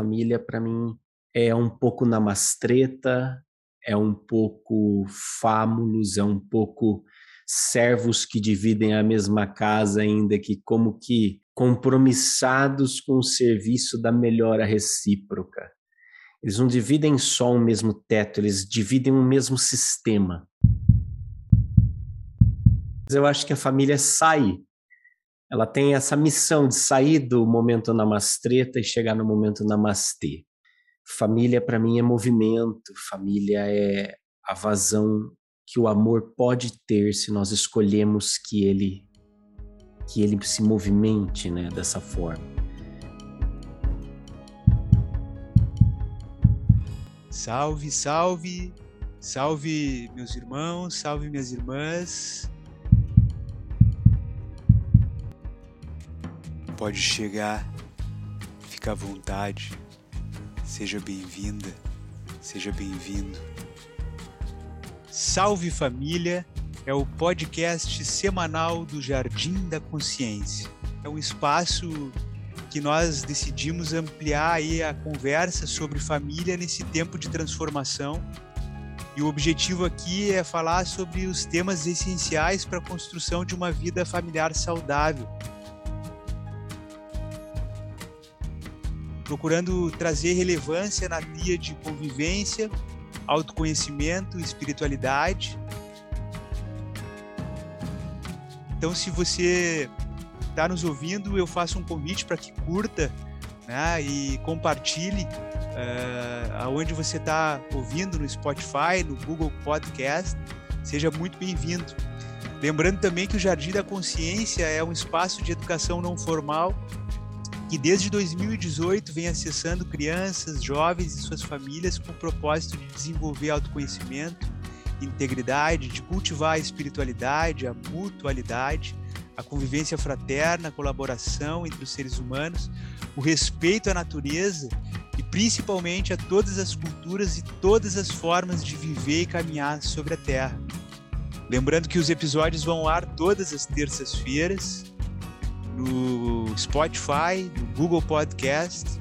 família para mim é um pouco namastreta, é um pouco fámulos, é um pouco servos que dividem a mesma casa, ainda que como que compromissados com o serviço da melhora recíproca. Eles não dividem só um mesmo teto, eles dividem um mesmo sistema. Eu acho que a família sai, ela tem essa missão de sair do momento namastreta e chegar no momento namastê. Família para mim é movimento, família é a vazão que o amor pode ter se nós escolhemos que ele que ele se movimente, né, dessa forma. Salve, salve, salve meus irmãos, salve minhas irmãs. Pode chegar, fica à vontade, seja bem-vinda, seja bem-vindo. Salve Família é o podcast semanal do Jardim da Consciência. É um espaço que nós decidimos ampliar aí a conversa sobre família nesse tempo de transformação. E o objetivo aqui é falar sobre os temas essenciais para a construção de uma vida familiar saudável. Procurando trazer relevância na de convivência, autoconhecimento, espiritualidade. Então, se você está nos ouvindo, eu faço um convite para que curta né, e compartilhe uh, aonde você está ouvindo, no Spotify, no Google Podcast. Seja muito bem-vindo. Lembrando também que o Jardim da Consciência é um espaço de educação não formal que desde 2018 vem acessando crianças, jovens e suas famílias com o propósito de desenvolver autoconhecimento, integridade, de cultivar a espiritualidade, a mutualidade, a convivência fraterna, a colaboração entre os seres humanos, o respeito à natureza e principalmente a todas as culturas e todas as formas de viver e caminhar sobre a Terra. Lembrando que os episódios vão ao ar todas as terças-feiras no Spotify, no Google Podcast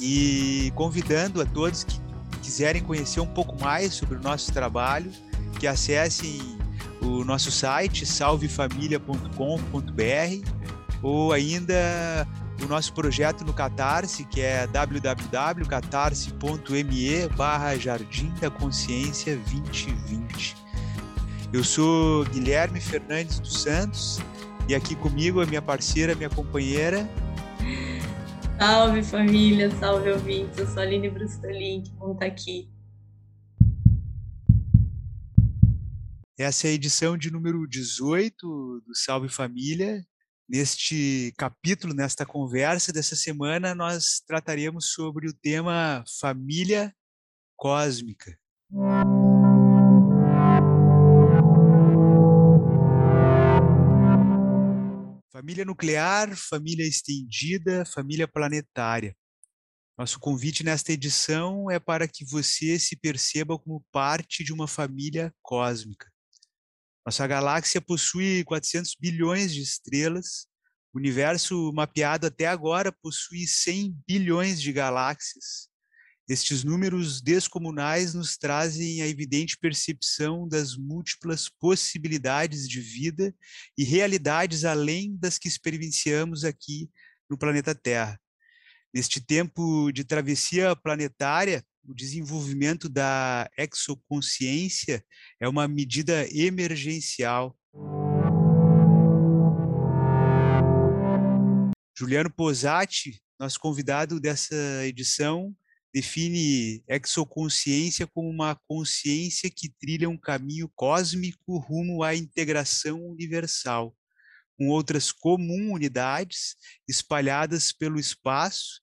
e convidando a todos que quiserem conhecer um pouco mais sobre o nosso trabalho, que acessem o nosso site salvefamilia.com.br ou ainda o nosso projeto no Catarse, que é www.catarse.me barra Jardim da Consciência 2020. Eu sou Guilherme Fernandes dos Santos e aqui comigo a minha parceira, minha companheira. Salve família, salve ouvintes. Eu sou a Aline Brustolin, que bom estar aqui. Essa é a edição de número 18 do Salve Família. Neste capítulo, nesta conversa dessa semana, nós trataremos sobre o tema família cósmica. Família nuclear, família estendida, família planetária. Nosso convite nesta edição é para que você se perceba como parte de uma família cósmica. Nossa galáxia possui 400 bilhões de estrelas. O universo mapeado até agora possui 100 bilhões de galáxias. Estes números descomunais nos trazem a evidente percepção das múltiplas possibilidades de vida e realidades além das que experienciamos aqui no planeta Terra. Neste tempo de travessia planetária, o desenvolvimento da exoconsciência é uma medida emergencial. Juliano Posati, nosso convidado dessa edição, define exoconsciência como uma consciência que trilha um caminho cósmico rumo à integração universal, com outras comunidades espalhadas pelo espaço,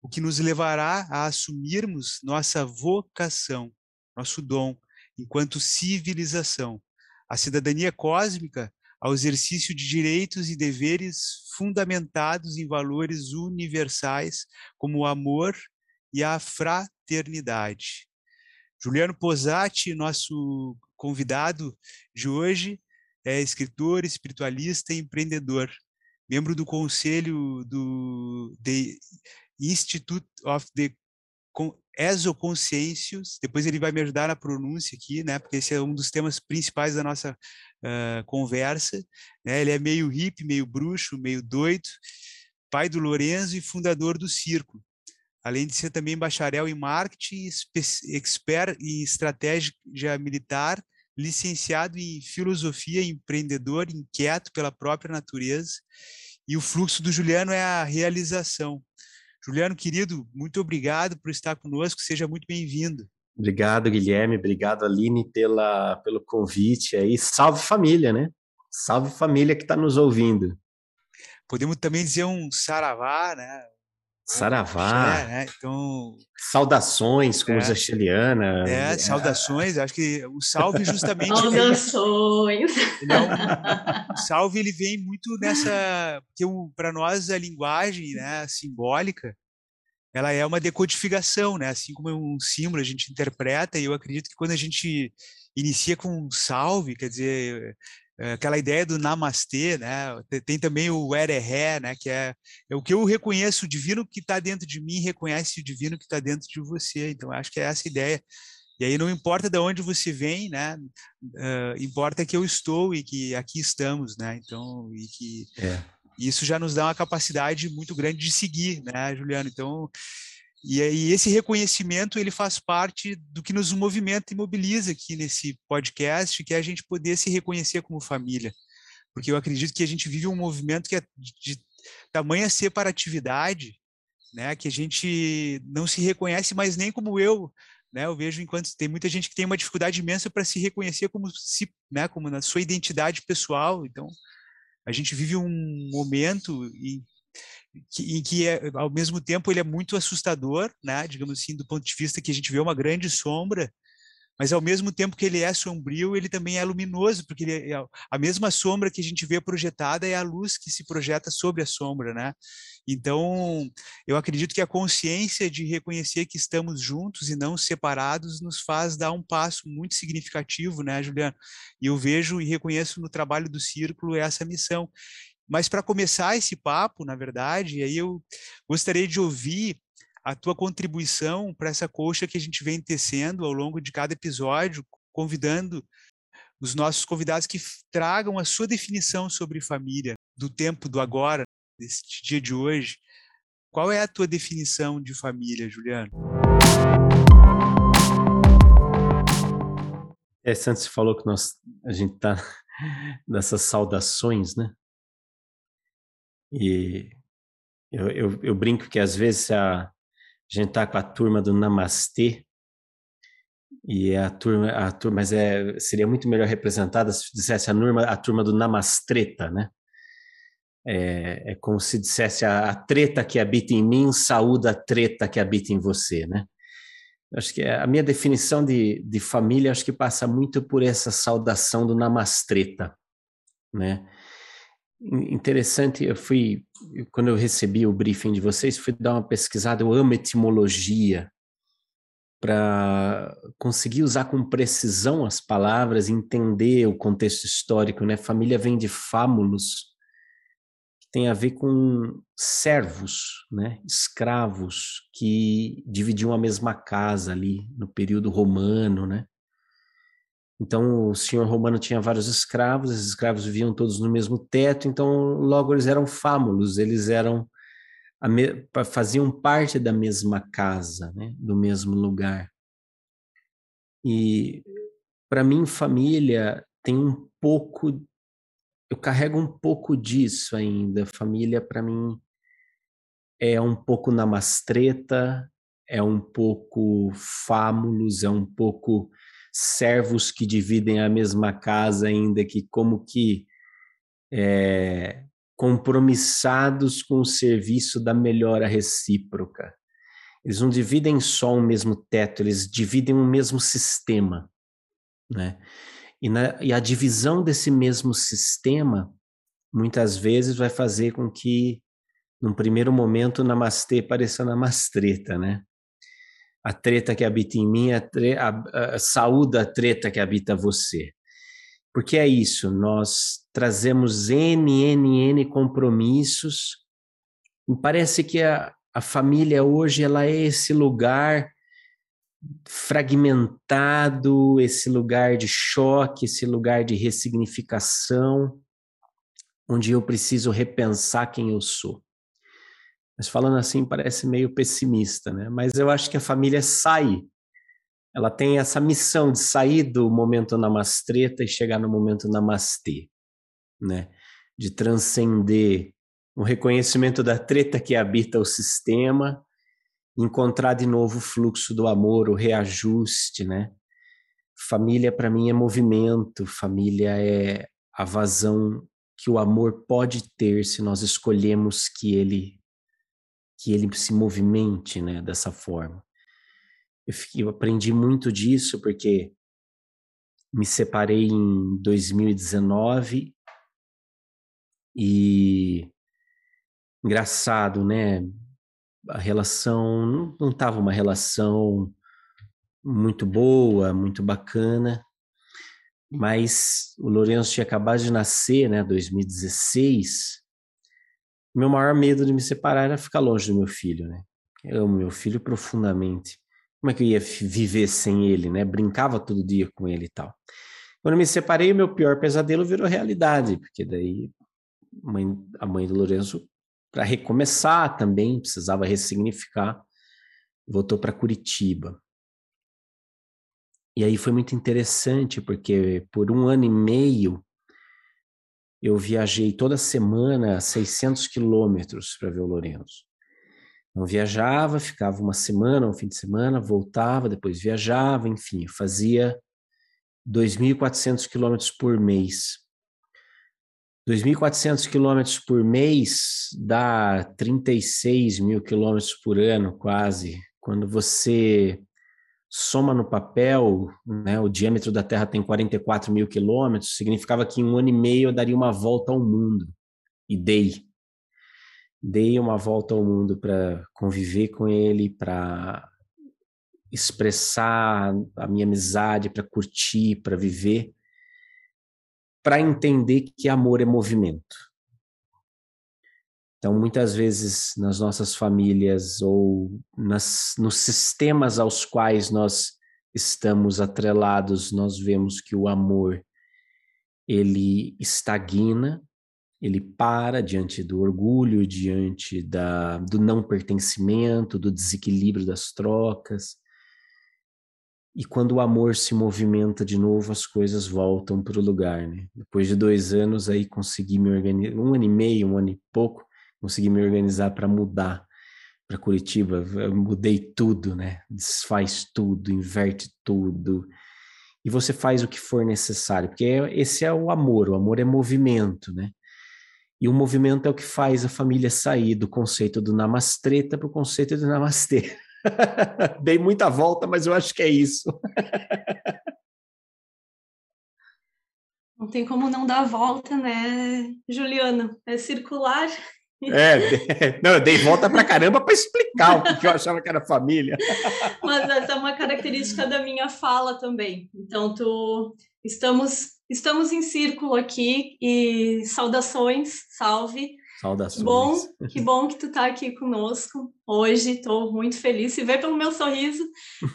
o que nos levará a assumirmos nossa vocação, nosso dom, enquanto civilização, a cidadania cósmica ao exercício de direitos e deveres fundamentados em valores universais como o amor, e a fraternidade. Juliano Posati, nosso convidado de hoje, é escritor, espiritualista e empreendedor, membro do conselho do The Institute of the Exoconsciêncios, depois ele vai me ajudar na pronúncia aqui, né, porque esse é um dos temas principais da nossa uh, conversa, né, ele é meio hippie, meio bruxo, meio doido, pai do Lorenzo e fundador do Circo, além de ser também bacharel em marketing, expert em estratégia militar, licenciado em filosofia, empreendedor, inquieto pela própria natureza, e o fluxo do Juliano é a realização. Juliano, querido, muito obrigado por estar conosco, seja muito bem-vindo. Obrigado, Guilherme, obrigado, Aline, pela, pelo convite aí. Salve família, né? Salve família que está nos ouvindo. Podemos também dizer um saravá, né? Saravá. É, né? Então. Saudações, como é. diz a Chiliana. É, é, saudações. Acho que o salve justamente. Saudações. É o salve ele vem muito nessa. Porque para nós a linguagem né, simbólica ela é uma decodificação, né? Assim como um símbolo a gente interpreta, e eu acredito que quando a gente inicia com um salve, quer dizer, é, aquela ideia do namastê, né? Tem também o erehé, né? Que é, é o que eu reconheço, o divino que está dentro de mim reconhece o divino que está dentro de você. Então, acho que é essa ideia. E aí não importa de onde você vem, né? Uh, importa que eu estou e que aqui estamos, né? Então, e que é. isso já nos dá uma capacidade muito grande de seguir, né, Juliano? Então, e aí esse reconhecimento ele faz parte do que nos movimenta e mobiliza aqui nesse podcast, que é a gente poder se reconhecer como família. Porque eu acredito que a gente vive um movimento que é de tamanha separatividade, né, que a gente não se reconhece mais nem como eu, né? Eu vejo enquanto tem muita gente que tem uma dificuldade imensa para se reconhecer como se, né, como na sua identidade pessoal. Então, a gente vive um momento em que, em que é, ao mesmo tempo ele é muito assustador, né? Digamos assim, do ponto de vista que a gente vê uma grande sombra, mas ao mesmo tempo que ele é sombrio, ele também é luminoso, porque ele é, a mesma sombra que a gente vê projetada é a luz que se projeta sobre a sombra, né? Então, eu acredito que a consciência de reconhecer que estamos juntos e não separados nos faz dar um passo muito significativo, né, Juliano? E eu vejo e reconheço no trabalho do Círculo essa missão. Mas para começar esse papo, na verdade, aí eu gostaria de ouvir a tua contribuição para essa coxa que a gente vem tecendo ao longo de cada episódio, convidando os nossos convidados que tragam a sua definição sobre família, do tempo do agora, desse dia de hoje. Qual é a tua definição de família, Juliano? É, Santos falou que nós, a gente está nessas saudações, né? E eu, eu, eu brinco que às vezes a, a gente tá com a turma do Namastê, e a turma, a turma mas é, seria muito melhor representada se dissesse a turma, a turma do Namastreta, né? É, é como se dissesse a, a, treta que habita em mim saúda a treta que habita em você, né? Acho que a minha definição de, de família acho que passa muito por essa saudação do Namastreta, né? Interessante, eu fui, quando eu recebi o briefing de vocês, fui dar uma pesquisada, eu amo etimologia, para conseguir usar com precisão as palavras, entender o contexto histórico, né? Família vem de fámulos, que tem a ver com servos, né? Escravos que dividiam a mesma casa ali no período romano, né? Então, o senhor romano tinha vários escravos, esses escravos viviam todos no mesmo teto, então, logo eles eram fámulos, eles eram faziam parte da mesma casa, né? do mesmo lugar. E, para mim, família tem um pouco, eu carrego um pouco disso ainda. Família, para mim, é um pouco namastreta, é um pouco fámulos, é um pouco servos que dividem a mesma casa, ainda que como que é, compromissados com o serviço da melhora recíproca. Eles não dividem só um mesmo teto, eles dividem um mesmo sistema, né? E, na, e a divisão desse mesmo sistema muitas vezes vai fazer com que, num primeiro momento, namastê pareça namastreta, né? A treta que habita em mim, a, a, a a treta que habita você. Porque é isso, nós trazemos N, N, N compromissos, e parece que a, a família hoje ela é esse lugar fragmentado, esse lugar de choque, esse lugar de ressignificação, onde eu preciso repensar quem eu sou. Mas falando assim parece meio pessimista, né? Mas eu acho que a família sai. Ela tem essa missão de sair do momento namastreta e chegar no momento namastê, né? De transcender o reconhecimento da treta que habita o sistema, encontrar de novo o fluxo do amor, o reajuste, né? Família para mim é movimento, família é a vazão que o amor pode ter se nós escolhemos que ele que ele se movimente, né, dessa forma. Eu, fiquei, eu aprendi muito disso porque me separei em 2019 e engraçado, né? A relação não estava uma relação muito boa, muito bacana, mas o Lourenço tinha acabado de nascer, né, 2016. Meu maior medo de me separar era ficar longe do meu filho, né? Eu amo meu filho profundamente. Como é que eu ia viver sem ele, né? Brincava todo dia com ele e tal. Quando me separei, meu pior pesadelo virou realidade, porque daí mãe, a mãe do Lourenço para recomeçar também, precisava ressignificar, voltou para Curitiba. E aí foi muito interessante, porque por um ano e meio eu viajei toda semana 600 quilômetros para ver o Lourenço. Então viajava, ficava uma semana, um fim de semana, voltava, depois viajava, enfim, fazia 2.400 quilômetros por mês. 2.400 quilômetros por mês dá 36 mil quilômetros por ano, quase. Quando você soma no papel, né, o diâmetro da Terra tem 44 mil quilômetros, significava que em um ano e meio eu daria uma volta ao mundo. E dei. Dei uma volta ao mundo para conviver com ele, para expressar a minha amizade, para curtir, para viver para entender que amor é movimento. Então, muitas vezes nas nossas famílias ou nas, nos sistemas aos quais nós estamos atrelados, nós vemos que o amor ele estagna, ele para diante do orgulho, diante da, do não pertencimento, do desequilíbrio das trocas. E quando o amor se movimenta de novo, as coisas voltam para o lugar, né? Depois de dois anos, aí consegui me organizar, um ano e meio, um ano e pouco, consegui me organizar para mudar para Curitiba. Eu mudei tudo, né? Desfaz tudo, inverte tudo. E você faz o que for necessário, porque esse é o amor, o amor é movimento, né? E o movimento é o que faz a família sair do conceito do namastreta para o conceito do namastê. Dei muita volta, mas eu acho que é isso. Não tem como não dar volta, né, Juliana? É circular. É, não, eu dei volta pra caramba para explicar o que eu achava que era família. Mas essa é uma característica da minha fala também. Então, tu, estamos, estamos em círculo aqui e saudações, salve. Saudações. Bom, que bom que tu tá aqui conosco hoje. Estou muito feliz. Se vê pelo meu sorriso,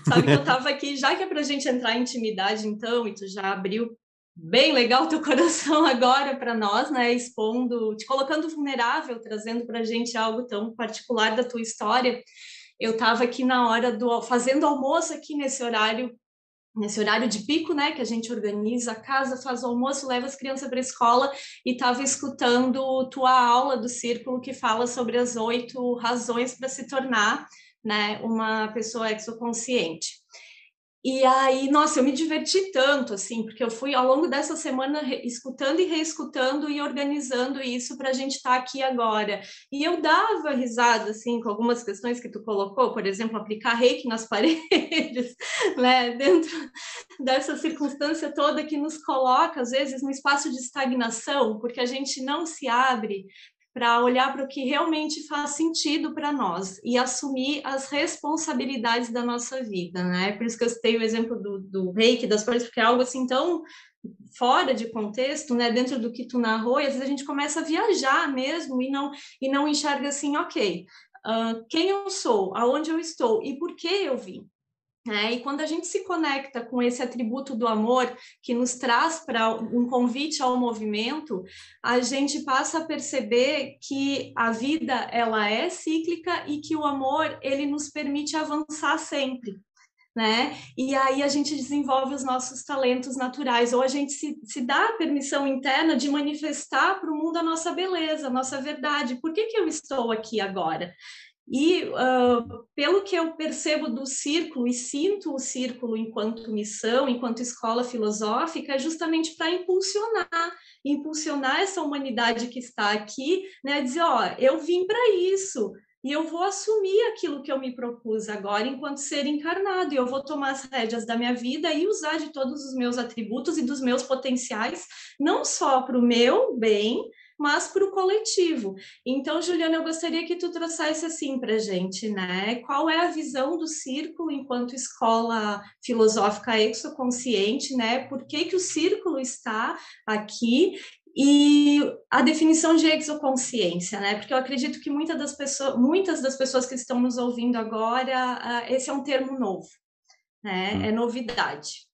sabe que eu estava aqui, já que é para a gente entrar em intimidade, então, e tu já abriu bem legal teu coração agora para nós, né? Expondo, te colocando vulnerável, trazendo para a gente algo tão particular da tua história. Eu estava aqui na hora do fazendo almoço aqui nesse horário nesse horário de pico, né, que a gente organiza a casa, faz o almoço, leva as crianças para a escola e estava escutando tua aula do círculo que fala sobre as oito razões para se tornar, né, uma pessoa exoconsciente. E aí, nossa, eu me diverti tanto, assim, porque eu fui ao longo dessa semana escutando e reescutando e organizando isso para a gente estar tá aqui agora. E eu dava risada, assim, com algumas questões que tu colocou, por exemplo, aplicar reiki nas paredes, né, dentro dessa circunstância toda que nos coloca, às vezes, num espaço de estagnação, porque a gente não se abre para olhar para o que realmente faz sentido para nós e assumir as responsabilidades da nossa vida, né? Por isso que eu citei o exemplo do, do reiki, das flores, porque é algo assim tão fora de contexto, né, dentro do que tu narrou, e às vezes a gente começa a viajar mesmo e não e não enxerga assim, ok, uh, quem eu sou, aonde eu estou e por que eu vim. É, e quando a gente se conecta com esse atributo do amor que nos traz para um convite ao movimento, a gente passa a perceber que a vida ela é cíclica e que o amor ele nos permite avançar sempre. Né? E aí a gente desenvolve os nossos talentos naturais, ou a gente se, se dá a permissão interna de manifestar para o mundo a nossa beleza, a nossa verdade. Por que, que eu estou aqui agora? E uh, pelo que eu percebo do círculo e sinto o círculo enquanto missão, enquanto escola filosófica, é justamente para impulsionar, impulsionar essa humanidade que está aqui, né? Dizer, ó, eu vim para isso, e eu vou assumir aquilo que eu me propus agora enquanto ser encarnado, e eu vou tomar as rédeas da minha vida e usar de todos os meus atributos e dos meus potenciais, não só para o meu bem, mas para o coletivo. Então, Juliana, eu gostaria que tu trouxesse assim para gente, né? Qual é a visão do círculo enquanto escola filosófica exoconsciente, né? Por que, que o círculo está aqui e a definição de exoconsciência, né? Porque eu acredito que muitas das pessoas, muitas das pessoas que estão nos ouvindo agora, esse é um termo novo, né? Hum. É novidade.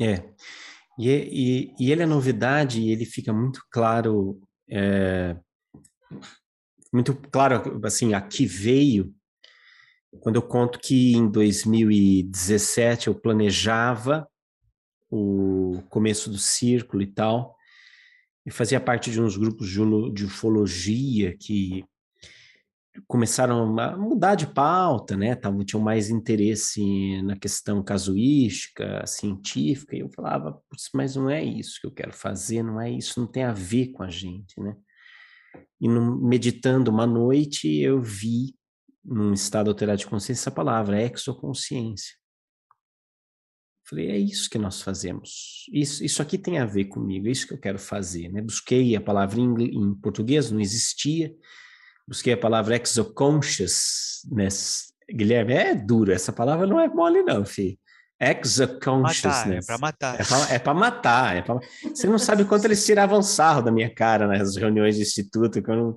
É. E, e, e, ele é novidade e ele fica muito claro é, muito claro, assim, aqui veio quando eu conto que em 2017 eu planejava o começo do círculo e tal, e fazia parte de uns grupos de ufologia que começaram a mudar de pauta, né? Tavam, tinham mais interesse na questão casuística, científica, e eu falava, mas não é isso que eu quero fazer, não é isso, não tem a ver com a gente, né? E no, meditando uma noite, eu vi, num estado alterado de consciência, essa palavra, exoconsciência. Falei, é isso que nós fazemos. Isso, isso aqui tem a ver comigo, é isso que eu quero fazer. Né? Busquei a palavra em, em português, não existia busquei a palavra exoconscious, né? Guilherme, é duro, essa palavra não é mole não, filho. Exoconsciousness. Matar, é para matar. É para matar. É pra... Você não sabe quanto eles tiravam sarro da minha cara nas reuniões de instituto, que eu, não...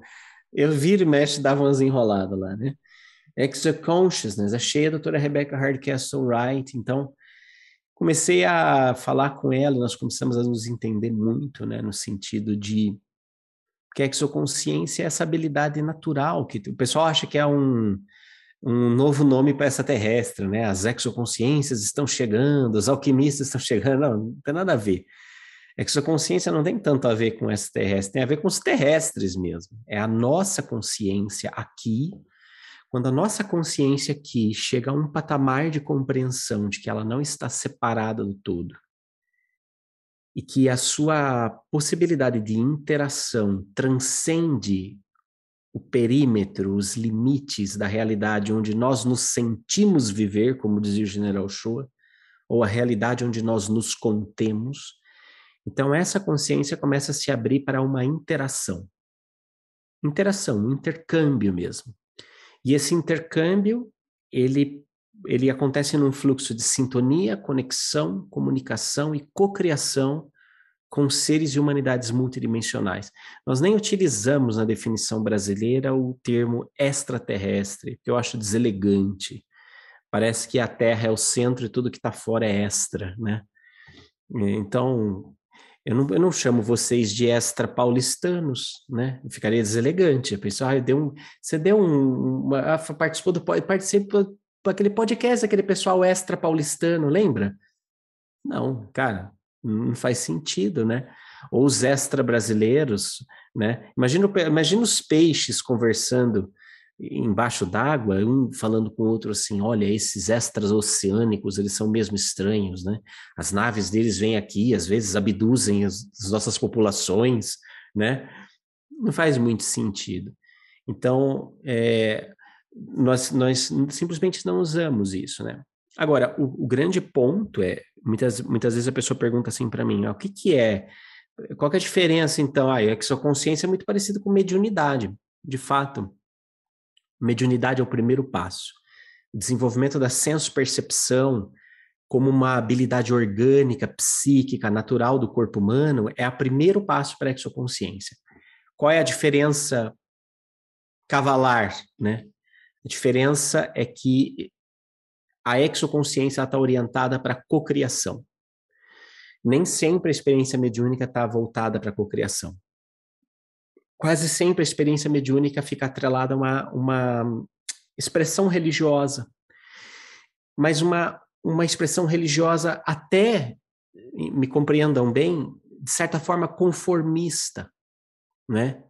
eu viro e mexe, dava umas enroladas lá, né? Exoconsciousness, achei a doutora Rebecca Hardcastle Wright, então comecei a falar com ela, nós começamos a nos entender muito, né, no sentido de que a exoconsciência é essa habilidade natural, que o pessoal acha que é um, um novo nome para essa terrestre, né? As exoconsciências estão chegando, os alquimistas estão chegando, não, não tem nada a ver. Exoconsciência não tem tanto a ver com essa terrestre, tem a ver com os terrestres mesmo. É a nossa consciência aqui, quando a nossa consciência aqui chega a um patamar de compreensão de que ela não está separada do todo, e que a sua possibilidade de interação transcende o perímetro, os limites da realidade onde nós nos sentimos viver, como dizia o general Shoa, ou a realidade onde nós nos contemos. Então, essa consciência começa a se abrir para uma interação. Interação, um intercâmbio mesmo. E esse intercâmbio, ele ele acontece num fluxo de sintonia, conexão, comunicação e cocriação com seres e humanidades multidimensionais. Nós nem utilizamos na definição brasileira o termo extraterrestre, que eu acho deselegante. Parece que a Terra é o centro e tudo que está fora é extra, né? Então, eu não, eu não chamo vocês de extra paulistanos, né? Eu ficaria deselegante. A pessoa, ah, deu um, você deu um, uma, participou do participa aquele podcast, aquele pessoal extra paulistano, lembra? Não, cara, não faz sentido, né? Ou os extra brasileiros, né? Imagina, imagina os peixes conversando embaixo d'água, um falando com o outro assim, olha, esses extras oceânicos, eles são mesmo estranhos, né? As naves deles vêm aqui, às vezes abduzem as, as nossas populações, né? Não faz muito sentido. Então, é, nós, nós simplesmente não usamos isso, né? Agora, o, o grande ponto é, muitas, muitas vezes a pessoa pergunta assim para mim, ah, o que que é, qual que é a diferença então? Ah, é que sua consciência é muito parecida com mediunidade, de fato. Mediunidade é o primeiro passo. O desenvolvimento da senso-percepção como uma habilidade orgânica, psíquica, natural do corpo humano é o primeiro passo para a exoconsciência. Qual é a diferença cavalar, né? A diferença é que a exoconsciência está orientada para cocriação. Nem sempre a experiência mediúnica está voltada para a cocriação. Quase sempre a experiência mediúnica fica atrelada a uma, uma expressão religiosa, mas uma, uma expressão religiosa até, me compreendam bem, de certa forma conformista, né?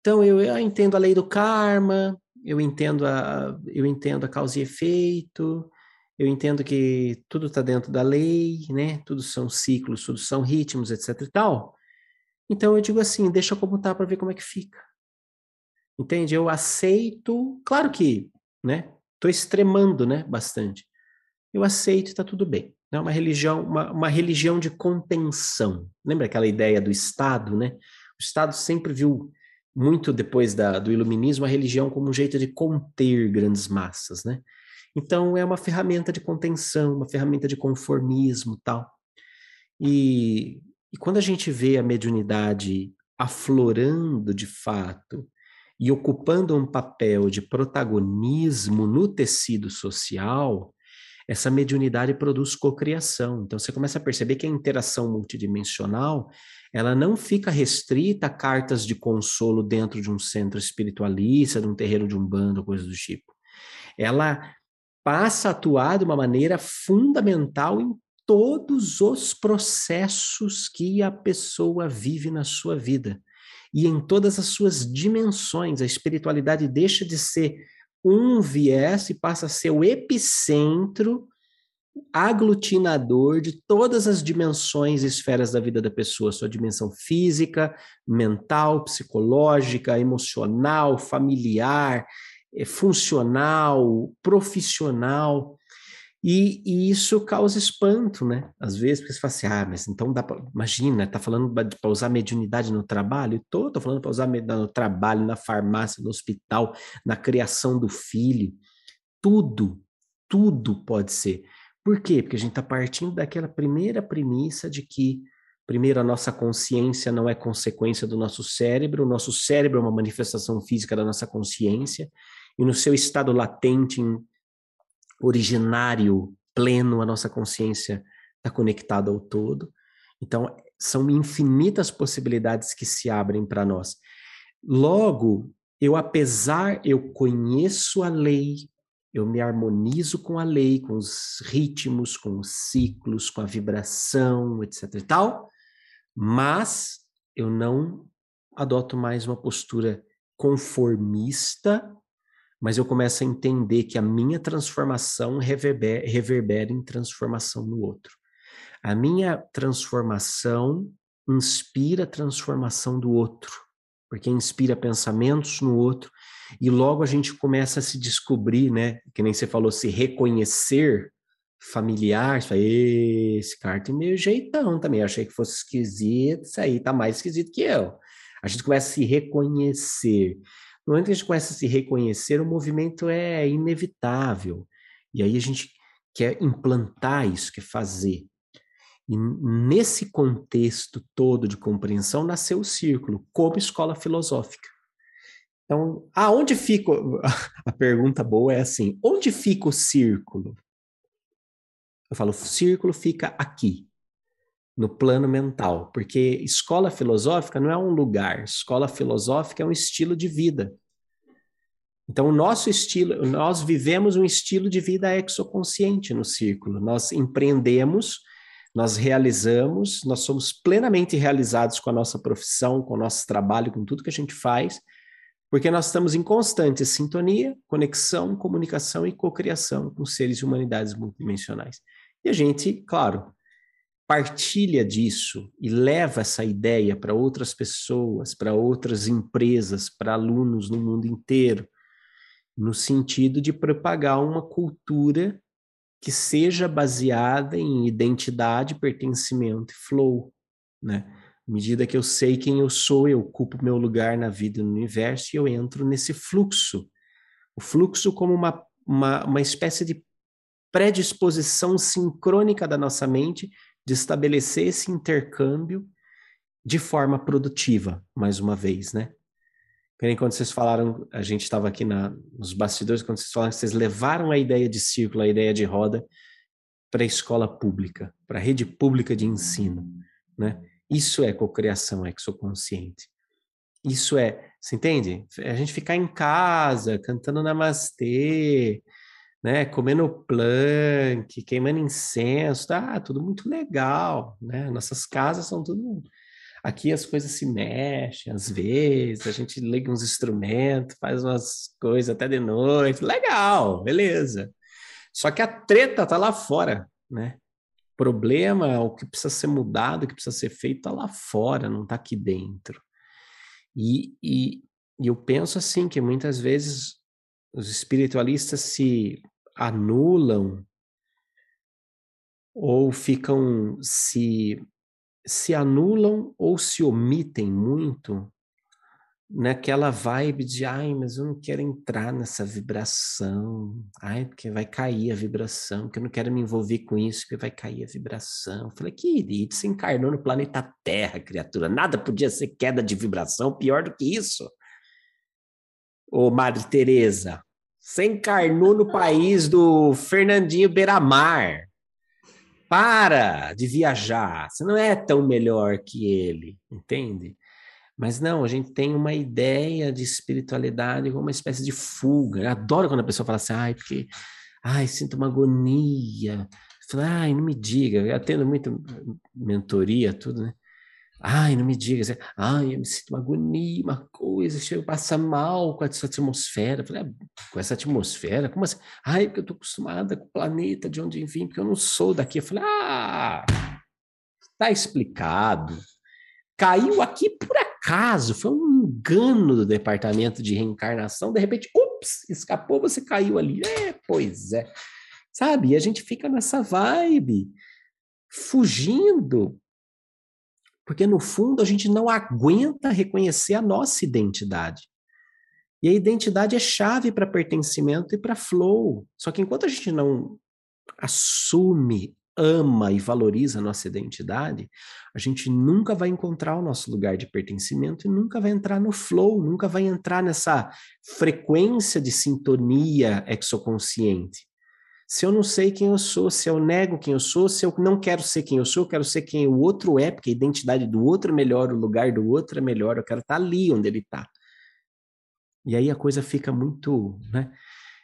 Então eu, eu entendo a lei do karma, eu entendo a, eu entendo a causa e efeito, eu entendo que tudo está dentro da lei, né? Tudo são ciclos, tudo são ritmos, etc e tal. Então eu digo assim, deixa como tá para ver como é que fica. Entende? Eu aceito, claro que, né? Tô extremando, né, bastante. Eu aceito, está tudo bem. É uma religião, uma, uma religião de contenção. Lembra aquela ideia do Estado, né? O Estado sempre viu muito depois da, do iluminismo a religião como um jeito de conter grandes massas, né? Então é uma ferramenta de contenção, uma ferramenta de conformismo, tal. E, e quando a gente vê a mediunidade aflorando de fato e ocupando um papel de protagonismo no tecido social, essa mediunidade produz cocriação. Então você começa a perceber que a interação multidimensional, ela não fica restrita a cartas de consolo dentro de um centro espiritualista, de um terreiro de um bando, coisa do tipo. Ela passa a atuar de uma maneira fundamental em todos os processos que a pessoa vive na sua vida e em todas as suas dimensões. A espiritualidade deixa de ser um viés e passa a ser o epicentro aglutinador de todas as dimensões e esferas da vida da pessoa, sua dimensão física, mental, psicológica, emocional, familiar, eh, funcional, profissional. E, e, isso causa espanto, né? Às vezes, porque você fala assim, ah, mas então dá pra, imagina, tá falando para usar mediunidade no trabalho? Tô, tô falando para usar no trabalho, na farmácia, no hospital, na criação do filho. Tudo, tudo pode ser. Por quê? Porque a gente está partindo daquela primeira premissa de que, primeiro, a nossa consciência não é consequência do nosso cérebro, o nosso cérebro é uma manifestação física da nossa consciência, e no seu estado latente, originário, pleno, a nossa consciência está conectada ao todo. Então, são infinitas possibilidades que se abrem para nós. Logo, eu, apesar, eu conheço a lei, eu me harmonizo com a lei, com os ritmos, com os ciclos, com a vibração, etc e tal, mas eu não adoto mais uma postura conformista mas eu começo a entender que a minha transformação reverbera, reverbera em transformação no outro. A minha transformação inspira a transformação do outro, porque inspira pensamentos no outro, e logo a gente começa a se descobrir, né? Que nem você falou, se reconhecer familiar, fala, esse cara tem meio jeitão também, eu achei que fosse esquisito, isso aí tá mais esquisito que eu. A gente começa a se reconhecer. No momento que a gente começa a se reconhecer, o movimento é inevitável. E aí a gente quer implantar isso, quer fazer. E nesse contexto todo de compreensão nasceu o círculo, como escola filosófica. Então, aonde fica. A pergunta boa é assim: onde fica o círculo? Eu falo, o círculo fica aqui, no plano mental, porque escola filosófica não é um lugar, escola filosófica é um estilo de vida. Então, o nosso estilo, nós vivemos um estilo de vida exoconsciente no círculo. Nós empreendemos, nós realizamos, nós somos plenamente realizados com a nossa profissão, com o nosso trabalho, com tudo que a gente faz, porque nós estamos em constante sintonia, conexão, comunicação e cocriação com seres e humanidades multidimensionais. E a gente, claro, partilha disso e leva essa ideia para outras pessoas, para outras empresas, para alunos no mundo inteiro, no sentido de propagar uma cultura que seja baseada em identidade, pertencimento e flow, né? À medida que eu sei quem eu sou, eu ocupo meu lugar na vida e no universo e eu entro nesse fluxo. O fluxo como uma, uma, uma espécie de predisposição sincrônica da nossa mente de estabelecer esse intercâmbio de forma produtiva, mais uma vez, né? Porém, quando vocês falaram, a gente estava aqui na, nos bastidores, quando vocês falaram vocês levaram a ideia de círculo, a ideia de roda, para a escola pública, para a rede pública de ensino, né? Isso é cocriação exoconsciente. Isso é, você entende? A gente ficar em casa, cantando namastê, né, comendo plank, queimando incenso, tá tudo muito legal, né? Nossas casas são tudo Aqui as coisas se mexem, às vezes, a gente liga uns instrumentos, faz umas coisas até de noite, legal, beleza. Só que a treta tá lá fora, né? Problema, o que precisa ser mudado, o que precisa ser feito tá lá fora, não tá aqui dentro. E, e, e eu penso assim que muitas vezes os espiritualistas se anulam ou ficam se se anulam ou se omitem muito naquela vibe de ai, mas eu não quero entrar nessa vibração, ai, porque vai cair a vibração, porque eu não quero me envolver com isso, porque vai cair a vibração. Eu falei, querido, você encarnou no planeta Terra, criatura, nada podia ser queda de vibração pior do que isso. Ô, Madre Teresa, você encarnou no país do Fernandinho Beiramar. Para de viajar, você não é tão melhor que ele, entende? Mas não, a gente tem uma ideia de espiritualidade como uma espécie de fuga. Eu adoro quando a pessoa fala assim, ai, porque, ai, sinto uma agonia. Ai, não me diga, eu atendo muito mentoria, tudo, né? Ai, não me diga. Ai, eu me sinto uma agonia, uma coisa, chego a passar mal com essa atmosfera. Falei, ah, com essa atmosfera? Como assim? Ai, porque eu estou acostumada com o planeta de onde vim, porque eu não sou daqui. Eu falei, ah, tá explicado. Caiu aqui por acaso, foi um engano do departamento de reencarnação. De repente, ups, escapou, você caiu ali. É, pois é. Sabe? E a gente fica nessa vibe, fugindo porque, no fundo, a gente não aguenta reconhecer a nossa identidade. E a identidade é chave para pertencimento e para flow. Só que enquanto a gente não assume, ama e valoriza a nossa identidade, a gente nunca vai encontrar o nosso lugar de pertencimento e nunca vai entrar no flow, nunca vai entrar nessa frequência de sintonia exoconsciente. Se eu não sei quem eu sou, se eu nego quem eu sou, se eu não quero ser quem eu sou, eu quero ser quem o outro é, porque a identidade do outro é melhor, o lugar do outro é melhor, eu quero estar ali onde ele está. E aí a coisa fica muito, né?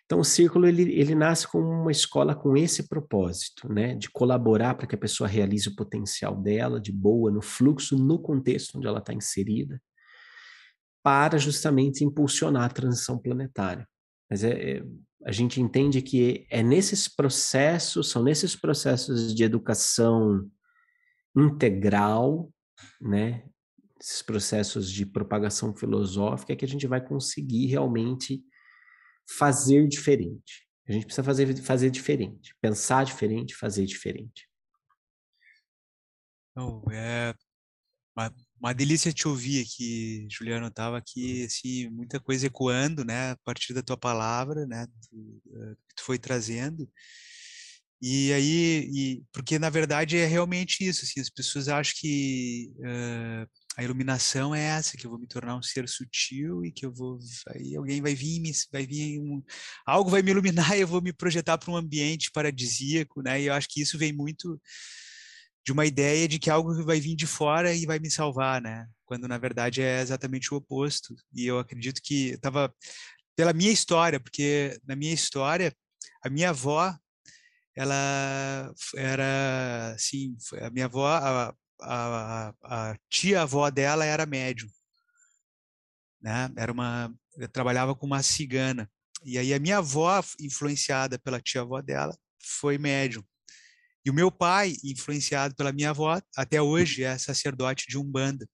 Então o círculo ele, ele nasce como uma escola com esse propósito, né, de colaborar para que a pessoa realize o potencial dela de boa no fluxo, no contexto onde ela está inserida, para justamente impulsionar a transição planetária. Mas é, é a gente entende que é nesses processos, são nesses processos de educação integral, né, esses processos de propagação filosófica que a gente vai conseguir realmente fazer diferente. A gente precisa fazer, fazer diferente, pensar diferente, fazer diferente. Não, é uma, delícia te ouvir aqui, Juliano. Tava aqui, assim, muita coisa ecoando, né, a partir da tua palavra, né, eh, que tu foi trazendo. E aí, e, porque na verdade é realmente isso, assim, as pessoas acham que uh, a iluminação é essa, que eu vou me tornar um ser sutil e que eu vou, aí alguém vai vir, me, vai vir, um, algo vai me iluminar e eu vou me projetar para um ambiente paradisíaco, né? E eu acho que isso vem muito de uma ideia de que algo vai vir de fora e vai me salvar, né? Quando na verdade é exatamente o oposto. E eu acredito que estava pela minha história, porque na minha história a minha avó ela era assim, a minha avó, a, a, a tia avó dela era médium, né? Era uma, trabalhava com uma cigana. E aí a minha avó, influenciada pela tia avó dela, foi médium. E o meu pai, influenciado pela minha avó, até hoje é sacerdote de Umbanda.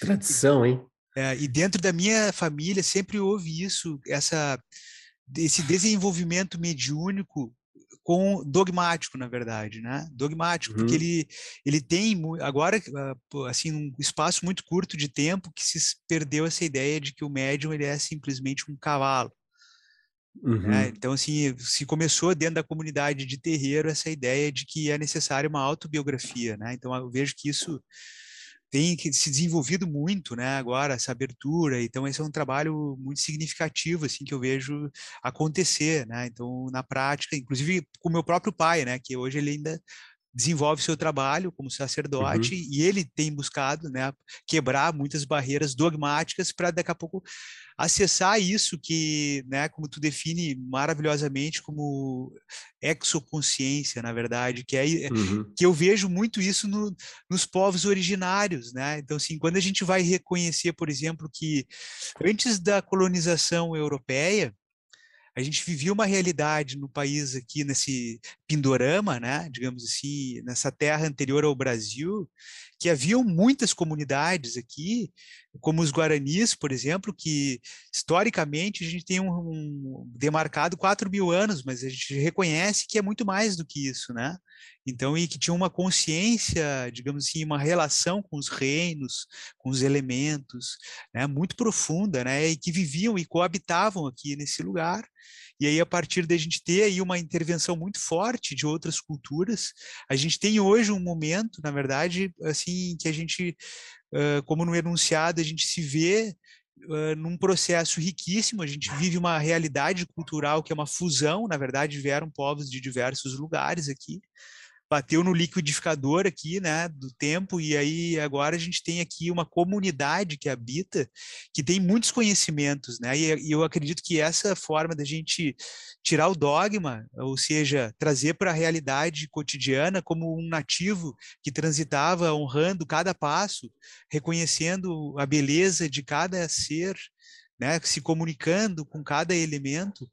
Tradição, hein? É, e dentro da minha família sempre houve isso, essa, esse desenvolvimento mediúnico com dogmático, na verdade, né? Dogmático, uhum. porque ele, ele tem agora ah, assim um espaço muito curto de tempo que se perdeu essa ideia de que o médium ele é simplesmente um cavalo. Né? Uhum. Né? Então, assim, se começou dentro da comunidade de terreiro essa ideia de que é necessária uma autobiografia, né? Então, eu vejo que isso tem se desenvolvido muito, né, agora essa abertura. Então esse é um trabalho muito significativo assim que eu vejo acontecer, né? Então na prática, inclusive com o meu próprio pai, né, que hoje ele ainda desenvolve seu trabalho como sacerdote uhum. e ele tem buscado né, quebrar muitas barreiras dogmáticas para daqui a pouco acessar isso que, né, como tu define maravilhosamente como exoconsciência, na verdade, que é uhum. que eu vejo muito isso no, nos povos originários, né? Então, assim, quando a gente vai reconhecer, por exemplo, que antes da colonização europeia a gente vivia uma realidade no país aqui, nesse pindorama, né, digamos assim, nessa terra anterior ao Brasil, que haviam muitas comunidades aqui, como os Guaranis, por exemplo, que historicamente a gente tem um, um demarcado 4 mil anos, mas a gente reconhece que é muito mais do que isso, né? Então, e que tinha uma consciência, digamos assim, uma relação com os reinos, com os elementos, né, muito profunda, né, e que viviam e coabitavam aqui nesse lugar. E aí, a partir da gente ter aí uma intervenção muito forte de outras culturas, a gente tem hoje um momento, na verdade, assim, que a gente, como no enunciado, a gente se vê num processo riquíssimo, a gente vive uma realidade cultural que é uma fusão, na verdade, vieram povos de diversos lugares aqui, bateu no liquidificador aqui, né, do tempo, e aí agora a gente tem aqui uma comunidade que habita, que tem muitos conhecimentos, né, e, e eu acredito que essa forma da gente tirar o dogma, ou seja, trazer para a realidade cotidiana como um nativo que transitava honrando cada passo, reconhecendo a beleza de cada ser, né, se comunicando com cada elemento,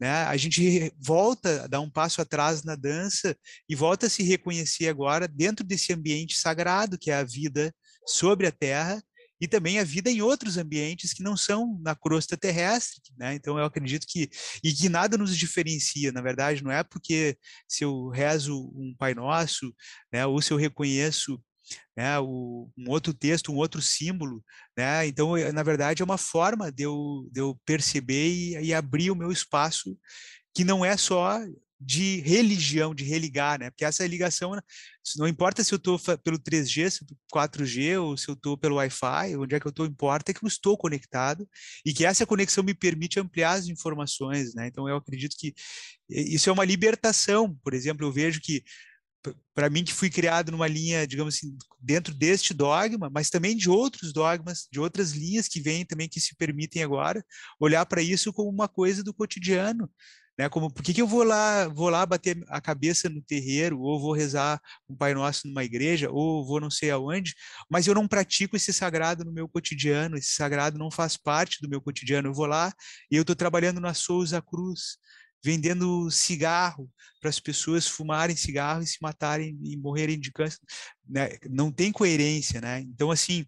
né? A gente volta a dar um passo atrás na dança e volta a se reconhecer agora dentro desse ambiente sagrado que é a vida sobre a Terra e também a vida em outros ambientes que não são na crosta terrestre, né? Então eu acredito que e que nada nos diferencia, na verdade, não é porque se eu rezo um Pai Nosso, né, ou se eu reconheço né, o, um outro texto, um outro símbolo, né? Então, na verdade, é uma forma de eu, de eu perceber e, e abrir o meu espaço, que não é só de religião, de religar, né? Porque essa ligação, não importa se eu estou pelo 3G, 4G, ou se eu estou pelo Wi-Fi, onde é que eu estou, importa é que eu estou conectado e que essa conexão me permite ampliar as informações, né? Então eu acredito que isso é uma libertação. Por exemplo, eu vejo que para mim que fui criado numa linha, digamos assim, dentro deste dogma, mas também de outros dogmas, de outras linhas que vêm também que se permitem agora olhar para isso como uma coisa do cotidiano, né? Como por que, que eu vou lá, vou lá bater a cabeça no terreiro, ou vou rezar um Pai Nosso numa igreja, ou vou não sei aonde, mas eu não pratico esse sagrado no meu cotidiano, esse sagrado não faz parte do meu cotidiano. Eu vou lá e eu estou trabalhando na Souza Cruz, vendendo cigarro para as pessoas fumarem cigarro e se matarem e morrerem de câncer. Né? Não tem coerência, né? Então, assim,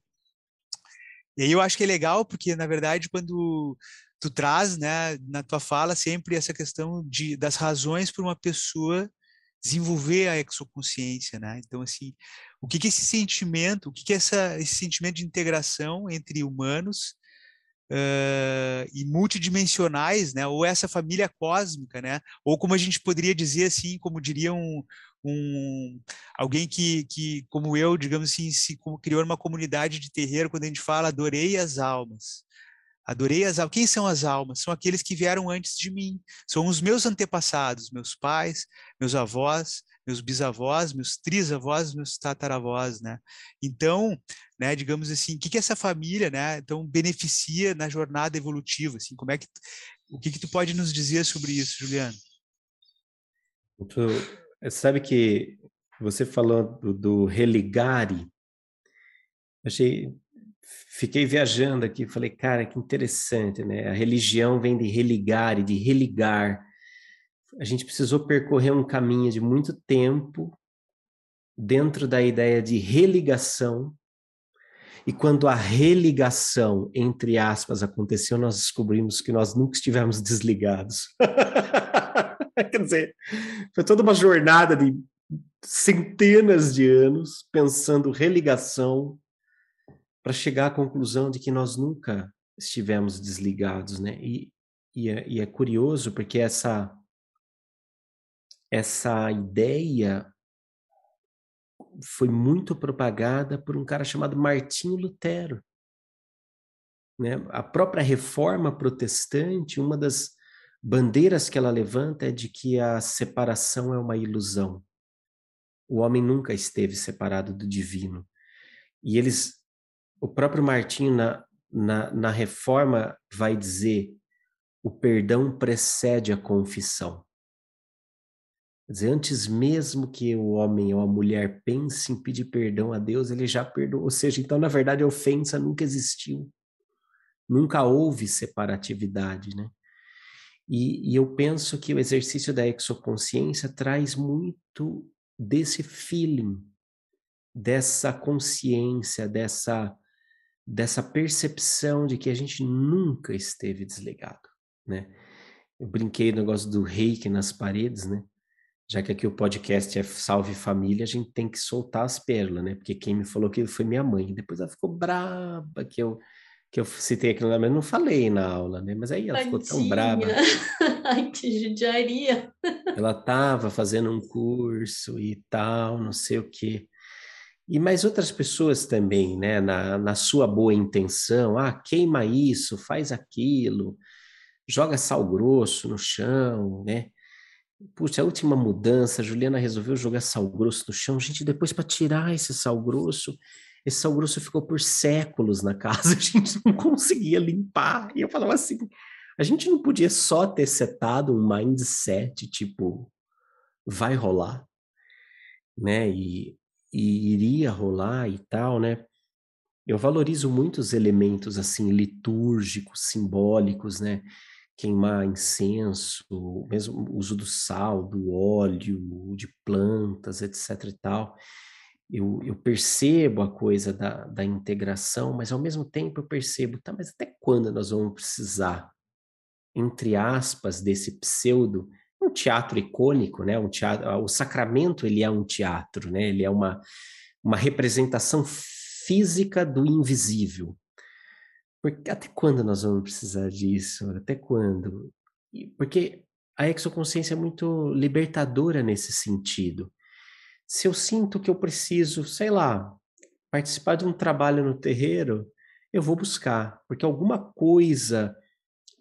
e aí eu acho que é legal porque, na verdade, quando tu traz, né, na tua fala sempre essa questão de, das razões para uma pessoa desenvolver a exoconsciência, né? Então, assim, o que que esse sentimento, o que que essa, esse sentimento de integração entre humanos uh, e multidimensionais, né? Ou essa família cósmica, né? Ou como a gente poderia dizer assim, como diria um, um alguém que, que, como eu, digamos assim, se criou uma comunidade de terreiro, quando a gente fala adorei as almas. Adorei as almas. Quem são as almas? São aqueles que vieram antes de mim. São os meus antepassados, meus pais, meus avós, meus bisavós, meus trisavós, meus tataravós, né? Então, né, digamos assim, o que que essa família, né, então beneficia na jornada evolutiva, assim, como é que o que que tu pode nos dizer sobre isso, Juliano? Tu sabe que você falou do, do religare, achei fiquei viajando aqui, falei, cara, que interessante, né? A religião vem de religare, de religar a gente precisou percorrer um caminho de muito tempo dentro da ideia de religação. E quando a religação, entre aspas, aconteceu, nós descobrimos que nós nunca estivemos desligados. Quer dizer, foi toda uma jornada de centenas de anos pensando religação para chegar à conclusão de que nós nunca estivemos desligados, né? E, e, é, e é curioso porque essa essa ideia foi muito propagada por um cara chamado Martinho Lutero. Né? A própria reforma protestante, uma das bandeiras que ela levanta é de que a separação é uma ilusão. O homem nunca esteve separado do divino. E eles, o próprio Martinho na, na, na reforma vai dizer o perdão precede a confissão. Quer dizer, antes mesmo que o homem ou a mulher pense em pedir perdão a Deus, ele já perdoou. Ou seja, então, na verdade, a ofensa nunca existiu. Nunca houve separatividade, né? E, e eu penso que o exercício da exoconsciência traz muito desse feeling, dessa consciência, dessa, dessa percepção de que a gente nunca esteve desligado, né? Eu brinquei no negócio do reiki nas paredes, né? Já que aqui o podcast é Salve Família, a gente tem que soltar as pérolas, né? Porque quem me falou aquilo foi minha mãe. Depois ela ficou braba que eu que eu citei aquilo mas não falei na aula, né? Mas aí ela Tadinha. ficou tão braba. Ai, que judiaria. Ela estava fazendo um curso e tal, não sei o quê. E mais outras pessoas também, né? Na, na sua boa intenção, ah, queima isso, faz aquilo, joga sal grosso no chão, né? Puxa, a última mudança, a Juliana resolveu jogar sal grosso no chão. Gente, depois para tirar esse sal grosso, esse sal grosso ficou por séculos na casa, a gente não conseguia limpar. E eu falava assim, a gente não podia só ter setado um mindset tipo, vai rolar, né? E, e iria rolar e tal, né? Eu valorizo muito os elementos assim litúrgicos, simbólicos, né? Queimar incenso, mesmo uso do sal, do óleo, de plantas, etc e tal. Eu, eu percebo a coisa da, da integração, mas ao mesmo tempo eu percebo, tá, mas até quando nós vamos precisar, entre aspas, desse pseudo, um teatro icônico, né? Um teatro, o sacramento ele é um teatro, né? Ele é uma, uma representação física do invisível. Porque até quando nós vamos precisar disso? Até quando? Porque a exoconsciência é muito libertadora nesse sentido. Se eu sinto que eu preciso, sei lá, participar de um trabalho no terreiro, eu vou buscar, porque alguma coisa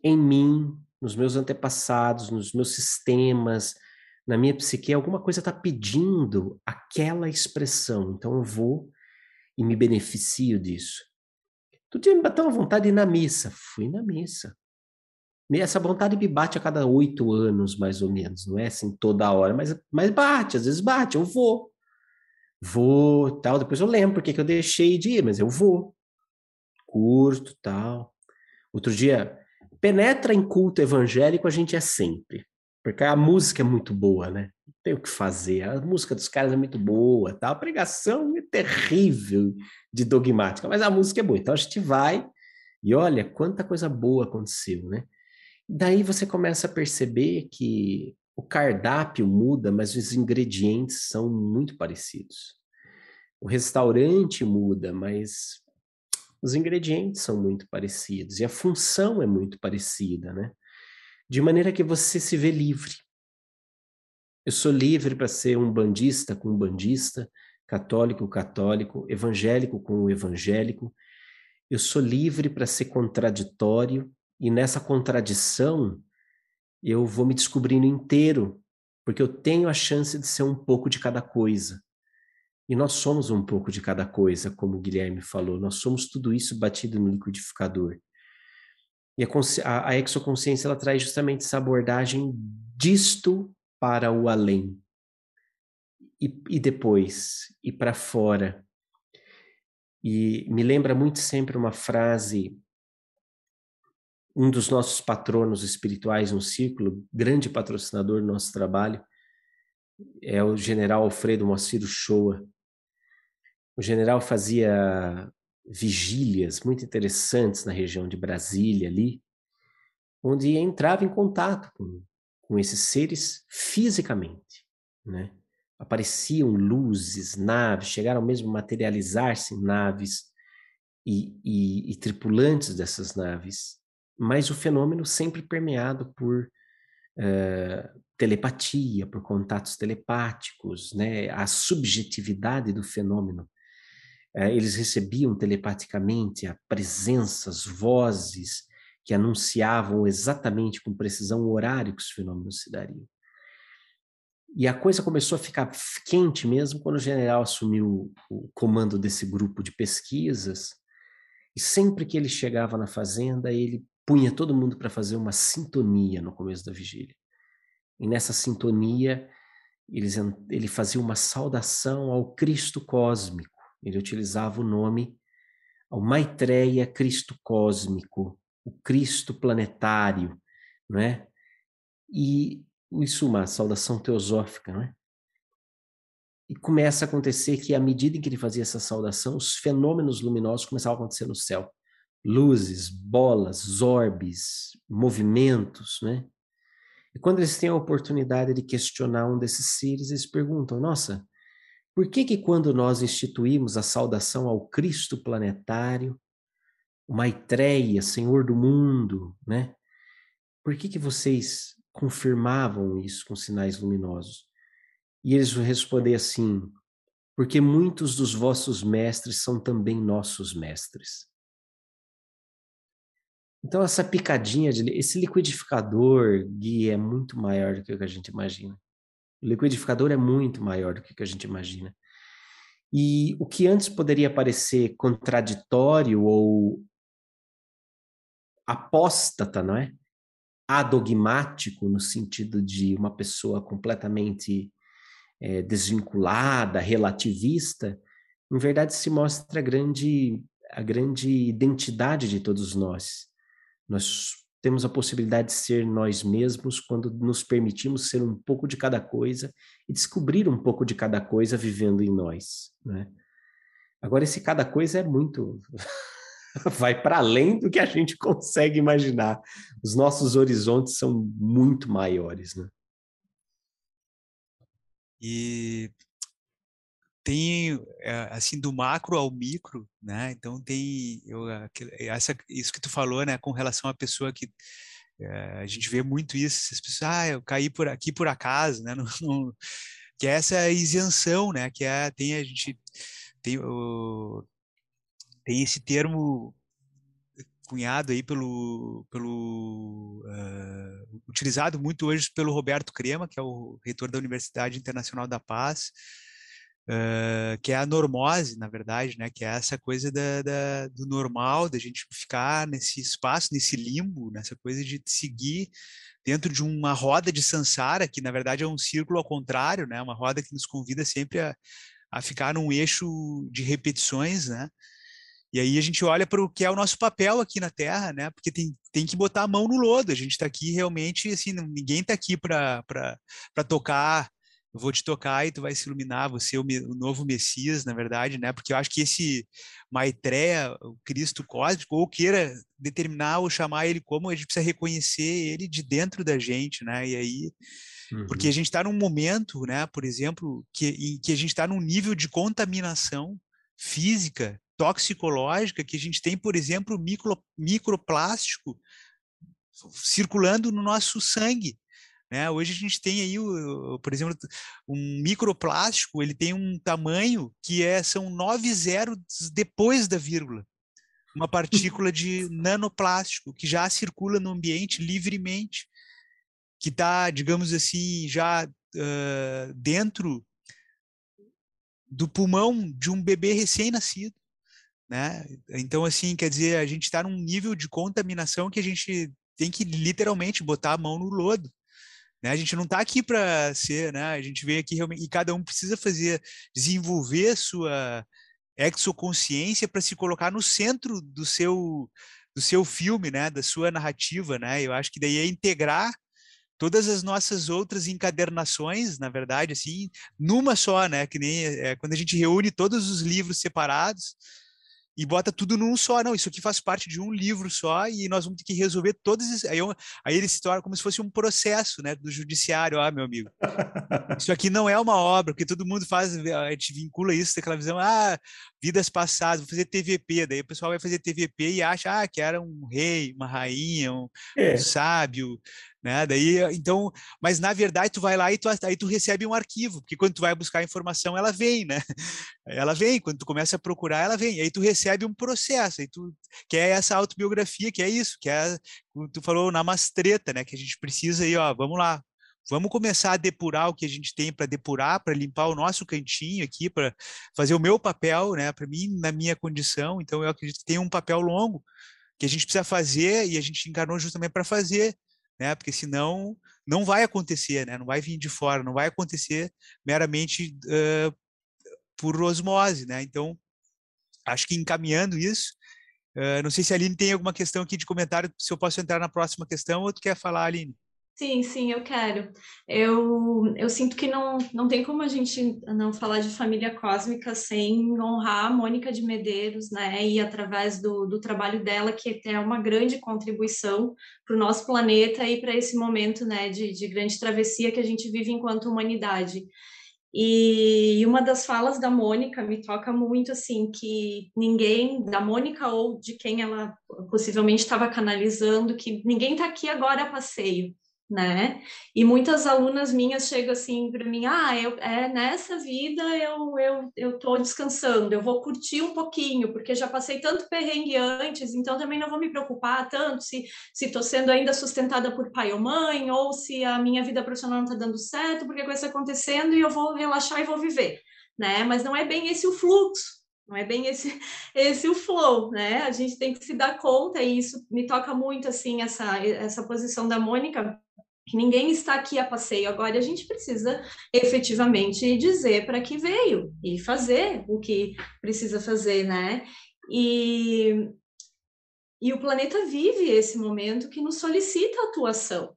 em mim, nos meus antepassados, nos meus sistemas, na minha psique, alguma coisa está pedindo aquela expressão. Então eu vou e me beneficio disso. Tu tinha me bateu uma vontade de ir na missa. Fui na missa. Essa vontade me bate a cada oito anos, mais ou menos. Não é assim toda hora, mas, mas bate, às vezes bate, eu vou. Vou, tal. Depois eu lembro porque que eu deixei de ir, mas eu vou. Curto, tal. Outro dia, penetra em culto evangélico, a gente é sempre. Porque a música é muito boa, né? Tem o que fazer. A música dos caras é muito boa, tá? A pregação é terrível de dogmática, mas a música é boa. Então a gente vai e olha quanta coisa boa aconteceu, né? Daí você começa a perceber que o cardápio muda, mas os ingredientes são muito parecidos. O restaurante muda, mas os ingredientes são muito parecidos e a função é muito parecida, né? De maneira que você se vê livre. Eu sou livre para ser um bandista com um bandista, católico, católico, evangélico com o evangélico. Eu sou livre para ser contraditório e nessa contradição eu vou me descobrindo inteiro, porque eu tenho a chance de ser um pouco de cada coisa. E nós somos um pouco de cada coisa, como o Guilherme falou, nós somos tudo isso batido no liquidificador. E a, a, a exoconsciência ela traz justamente essa abordagem disto para o além e, e depois ir para fora. E me lembra muito sempre uma frase, um dos nossos patronos espirituais no círculo, grande patrocinador do nosso trabalho, é o general Alfredo Moacir Shoa. O general fazia vigílias muito interessantes na região de Brasília ali, onde entrava em contato com, com esses seres fisicamente, né? apareciam luzes, naves, chegaram mesmo a materializar-se naves e, e, e, tripulantes dessas naves, mas o fenômeno sempre permeado por é, telepatia, por contatos telepáticos, né? a subjetividade do fenômeno. É, eles recebiam telepaticamente a presenças, vozes que anunciavam exatamente com precisão o horário que os fenômenos se dariam. E a coisa começou a ficar quente mesmo quando o general assumiu o comando desse grupo de pesquisas. E sempre que ele chegava na fazenda, ele punha todo mundo para fazer uma sintonia no começo da vigília. E nessa sintonia, eles, ele fazia uma saudação ao Cristo cósmico. Ele utilizava o nome ao Maitreya Cristo cósmico, o Cristo planetário, não é? E isso uma saudação teosófica, não é? E começa a acontecer que, à medida em que ele fazia essa saudação, os fenômenos luminosos começavam a acontecer no céu. Luzes, bolas, orbes, movimentos, né? E quando eles têm a oportunidade de questionar um desses seres, eles perguntam: nossa, por que que quando nós instituímos a saudação ao Cristo planetário, o Maitreya, Senhor do mundo, né? Por que que vocês confirmavam isso com sinais luminosos. E eles respondem assim: porque muitos dos vossos mestres são também nossos mestres. Então, essa picadinha, de, esse liquidificador, Gui, é muito maior do que a gente imagina. O liquidificador é muito maior do que a gente imagina. E o que antes poderia parecer contraditório ou apóstata, não é? adogmático, no sentido de uma pessoa completamente é, desvinculada, relativista, em verdade se mostra a grande, a grande identidade de todos nós. Nós temos a possibilidade de ser nós mesmos quando nos permitimos ser um pouco de cada coisa e descobrir um pouco de cada coisa vivendo em nós. Né? Agora, esse cada coisa é muito. vai para além do que a gente consegue imaginar. Os nossos horizontes são muito maiores, né? E tem é, assim do macro ao micro, né? Então tem eu, essa isso que tu falou, né? Com relação à pessoa que é, a gente vê muito isso, as pessoas, ah, eu caí por aqui por acaso, né? Não, não, que é essa isenção, né? Que é tem a gente tem o tem esse termo cunhado aí pelo, pelo uh, utilizado muito hoje pelo Roberto Crema, que é o reitor da Universidade Internacional da Paz, uh, que é a normose, na verdade, né? Que é essa coisa da, da, do normal, da gente ficar nesse espaço, nesse limbo, nessa coisa de seguir dentro de uma roda de sansara, que na verdade é um círculo ao contrário, né? Uma roda que nos convida sempre a, a ficar num eixo de repetições, né? E aí a gente olha para o que é o nosso papel aqui na Terra, né? Porque tem, tem que botar a mão no lodo. A gente está aqui realmente, assim, ninguém está aqui para tocar. Eu vou te tocar e tu vai se iluminar, você é o, o, novo Messias, na verdade, né? Porque eu acho que esse Maitreya, o Cristo cósmico, ou queira determinar ou chamar ele como, a gente precisa reconhecer ele de dentro da gente, né? E aí, uhum. porque a gente está num momento, né? Por exemplo, que, em que a gente está num nível de contaminação física toxicológica que a gente tem, por exemplo, micro, microplástico circulando no nosso sangue. Né? Hoje a gente tem aí, por exemplo, um microplástico, ele tem um tamanho que é, são nove zeros depois da vírgula. Uma partícula de nanoplástico que já circula no ambiente livremente, que está, digamos assim, já uh, dentro do pulmão de um bebê recém-nascido né? Então, assim, quer dizer, a gente está num nível de contaminação que a gente tem que literalmente botar a mão no lodo. Né? A gente não está aqui para ser, né? A gente veio aqui realmente e cada um precisa fazer, desenvolver sua exoconsciência para se colocar no centro do seu do seu filme, né? Da sua narrativa, né? Eu acho que daí é integrar todas as nossas outras encadernações, na verdade, assim, numa só, né? Que nem é, quando a gente reúne todos os livros separados, e bota tudo num só. Não, isso aqui faz parte de um livro só e nós vamos ter que resolver todos esses. Aí, eu, aí ele se torna como se fosse um processo né, do judiciário, ah, meu amigo. Isso aqui não é uma obra, porque todo mundo faz, a gente vincula isso daquela visão, ah, vidas passadas, vou fazer TVP. Daí o pessoal vai fazer TVP e acha ah, que era um rei, uma rainha, um, é. um sábio. Né? Daí, então, mas na verdade tu vai lá e tu, aí tu recebe um arquivo, porque quando tu vai buscar a informação, ela vem, né? Ela vem, quando tu começa a procurar, ela vem. Aí tu recebe um processo, aí tu que é essa autobiografia, que é isso, que é tu falou na mastreta, né, que a gente precisa aí, ó, vamos lá, Vamos começar a depurar o que a gente tem para depurar, para limpar o nosso cantinho aqui, para fazer o meu papel, né? Para mim, na minha condição. Então, eu acredito que tem um papel longo que a gente precisa fazer e a gente encarnou justamente para fazer, né? Porque senão não vai acontecer, né? Não vai vir de fora, não vai acontecer meramente uh, por osmose, né? Então, acho que encaminhando isso, uh, não sei se a Aline tem alguma questão aqui de comentário, se eu posso entrar na próxima questão ou tu quer falar, Aline? Sim, sim, eu quero. Eu, eu sinto que não, não tem como a gente não falar de família cósmica sem honrar a Mônica de Medeiros, né? E através do, do trabalho dela, que é uma grande contribuição para o nosso planeta e para esse momento né, de, de grande travessia que a gente vive enquanto humanidade. E uma das falas da Mônica me toca muito assim que ninguém da Mônica ou de quem ela possivelmente estava canalizando que ninguém está aqui agora a passeio né? E muitas alunas minhas chegam assim para mim, ah, eu, é nessa vida eu eu eu tô descansando, eu vou curtir um pouquinho, porque já passei tanto perrengue antes, então também não vou me preocupar tanto se se tô sendo ainda sustentada por pai ou mãe ou se a minha vida profissional não está dando certo, porque a coisa acontecendo e eu vou relaxar e vou viver, né? Mas não é bem esse o fluxo, não é bem esse esse o flow, né? A gente tem que se dar conta e isso me toca muito assim essa essa posição da Mônica que ninguém está aqui a passeio agora, a gente precisa efetivamente dizer para que veio e fazer o que precisa fazer, né? E, e o planeta vive esse momento que nos solicita atuação,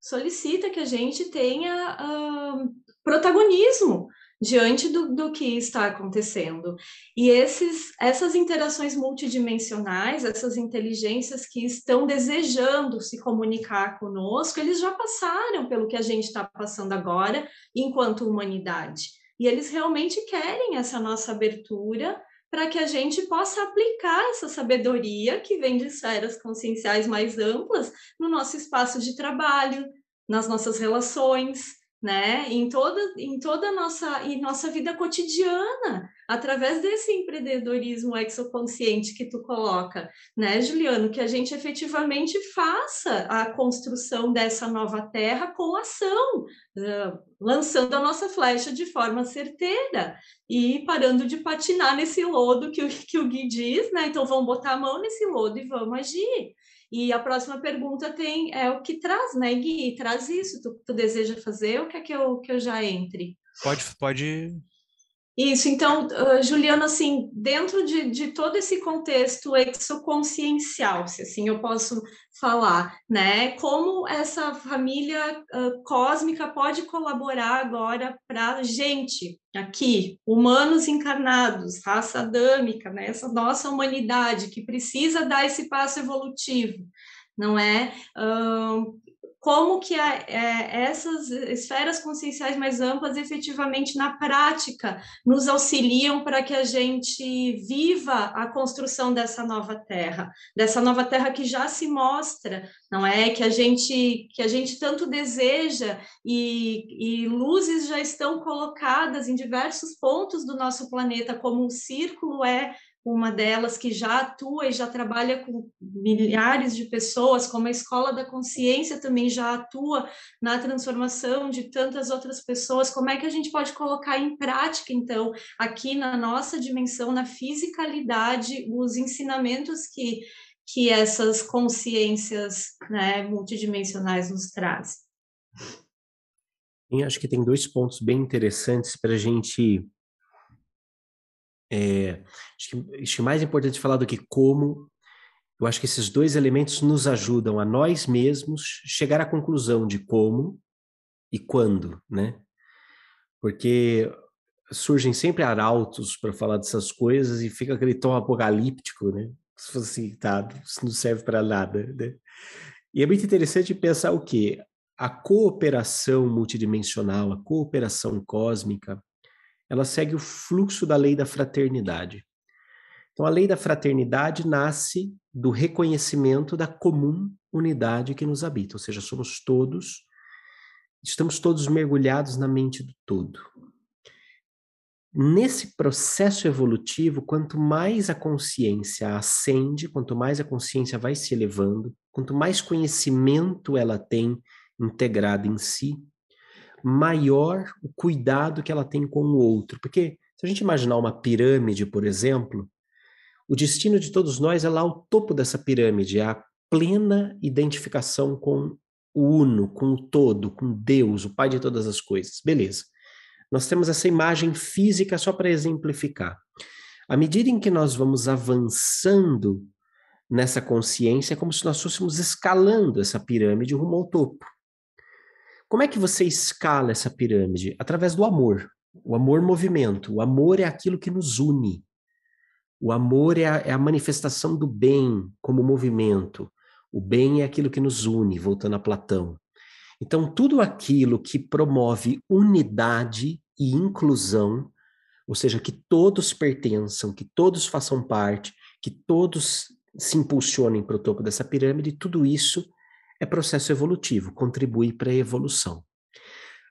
solicita que a gente tenha uh, protagonismo diante do, do que está acontecendo. E esses, essas interações multidimensionais, essas inteligências que estão desejando se comunicar conosco, eles já passaram pelo que a gente está passando agora, enquanto humanidade. E eles realmente querem essa nossa abertura para que a gente possa aplicar essa sabedoria que vem de esferas conscienciais mais amplas no nosso espaço de trabalho, nas nossas relações, né? Em toda, em toda a nossa, em nossa vida cotidiana, através desse empreendedorismo exoconsciente que tu coloca, né, Juliano? Que a gente efetivamente faça a construção dessa nova terra com ação, uh, lançando a nossa flecha de forma certeira e parando de patinar nesse lodo que o, que o Gui diz, né? Então vamos botar a mão nesse lodo e vamos agir. E a próxima pergunta tem é o que traz, né, Gui? Traz isso, tu, tu deseja fazer ou quer que eu, que eu já entre? Pode, pode isso, então, uh, Juliana, assim, dentro de, de todo esse contexto exoconsciencial, se assim eu posso falar, né, como essa família uh, cósmica pode colaborar agora para a gente aqui, humanos encarnados, raça adâmica, né, essa nossa humanidade que precisa dar esse passo evolutivo, não é? Uh, como que a, é, essas esferas conscienciais mais amplas efetivamente na prática nos auxiliam para que a gente viva a construção dessa nova terra, dessa nova terra que já se mostra, não é? Que a gente que a gente tanto deseja e, e luzes já estão colocadas em diversos pontos do nosso planeta, como o círculo é uma delas que já atua e já trabalha com milhares de pessoas, como a Escola da Consciência também já atua na transformação de tantas outras pessoas. Como é que a gente pode colocar em prática, então, aqui na nossa dimensão, na fisicalidade, os ensinamentos que, que essas consciências né, multidimensionais nos trazem? Eu acho que tem dois pontos bem interessantes para a gente é, acho, que, acho que mais importante falar do que como, eu acho que esses dois elementos nos ajudam a nós mesmos chegar à conclusão de como e quando, né? Porque surgem sempre arautos para falar dessas coisas e fica aquele tom apocalíptico, né? Se fosse assim, tá, isso não serve para nada, né? E é muito interessante pensar o quê? A cooperação multidimensional, a cooperação cósmica, ela segue o fluxo da lei da fraternidade. Então, a lei da fraternidade nasce do reconhecimento da comum unidade que nos habita, ou seja, somos todos, estamos todos mergulhados na mente do todo. Nesse processo evolutivo, quanto mais a consciência ascende, quanto mais a consciência vai se elevando, quanto mais conhecimento ela tem integrado em si, maior o cuidado que ela tem com o outro. Porque se a gente imaginar uma pirâmide, por exemplo, o destino de todos nós é lá ao topo dessa pirâmide, é a plena identificação com o uno, com o todo, com Deus, o Pai de todas as coisas. Beleza. Nós temos essa imagem física só para exemplificar. À medida em que nós vamos avançando nessa consciência, é como se nós fôssemos escalando essa pirâmide rumo ao topo. Como é que você escala essa pirâmide? Através do amor. O amor movimento. O amor é aquilo que nos une. O amor é a, é a manifestação do bem como movimento. O bem é aquilo que nos une, voltando a Platão. Então, tudo aquilo que promove unidade e inclusão, ou seja, que todos pertençam, que todos façam parte, que todos se impulsionem para o topo dessa pirâmide, tudo isso é processo evolutivo, contribui para a evolução.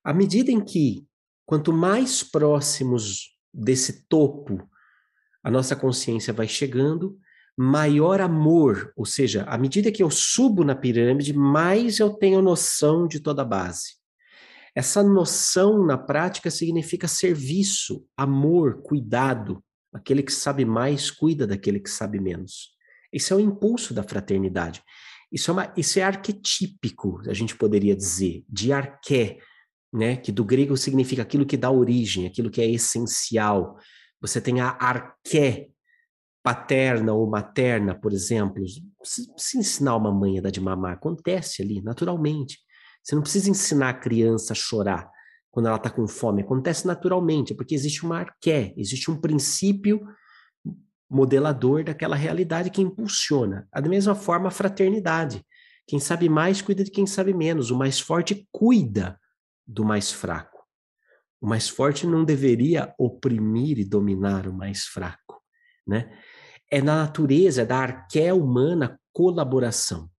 À medida em que, quanto mais próximos desse topo a nossa consciência vai chegando, maior amor, ou seja, à medida que eu subo na pirâmide, mais eu tenho noção de toda a base. Essa noção na prática significa serviço, amor, cuidado. Aquele que sabe mais cuida daquele que sabe menos. Esse é o impulso da fraternidade. Isso é, uma, isso é arquetípico, a gente poderia dizer, de arqué, né? que do grego significa aquilo que dá origem, aquilo que é essencial. Você tem a arqué, paterna ou materna, por exemplo, se, se ensinar uma mãe a dar de mamar, acontece ali, naturalmente. Você não precisa ensinar a criança a chorar quando ela está com fome, acontece naturalmente, porque existe uma arqué, existe um princípio modelador daquela realidade que impulsiona. Da mesma forma, a fraternidade. Quem sabe mais cuida de quem sabe menos, o mais forte cuida do mais fraco. O mais forte não deveria oprimir e dominar o mais fraco, né? é na natureza, é da arqué humana colaboração.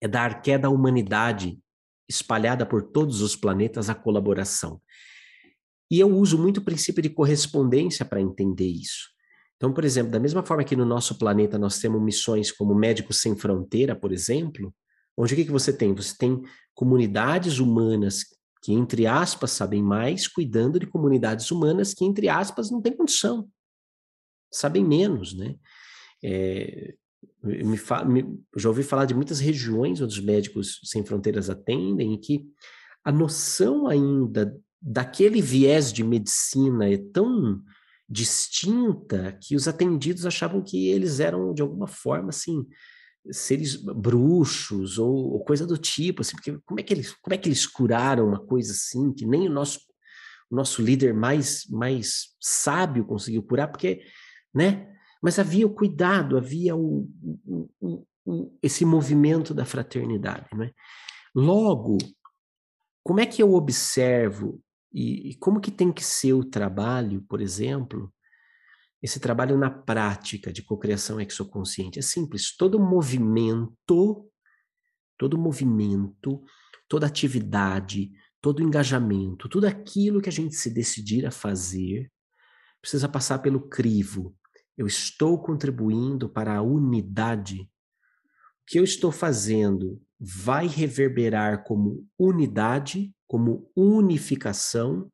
É da arqué da humanidade espalhada por todos os planetas a colaboração. E eu uso muito o princípio de correspondência para entender isso. Então, por exemplo, da mesma forma que no nosso planeta nós temos missões como Médicos Sem Fronteira, por exemplo, onde o que, que você tem? Você tem comunidades humanas que, entre aspas, sabem mais, cuidando de comunidades humanas que, entre aspas, não têm condição sabem menos, né? É, me, me, já ouvi falar de muitas regiões onde os médicos sem fronteiras atendem e que a noção ainda daquele viés de medicina é tão distinta que os atendidos achavam que eles eram de alguma forma assim seres bruxos ou, ou, coisa do tipo assim porque como é que eles como é que eles curaram uma coisa assim que nem o nosso o nosso líder mais mais sábio conseguiu curar porque né? Mas havia o cuidado, havia o, o, o, o esse movimento da fraternidade, né? Logo, como é que eu observo e, e como que tem que ser o trabalho, por exemplo, esse trabalho na prática de cocriação exoconsciente? É simples, todo movimento, todo movimento, toda atividade, todo engajamento, tudo aquilo que a gente se decidir a fazer, precisa passar pelo crivo eu estou contribuindo para a unidade. O que eu estou fazendo vai reverberar como unidade, como unificação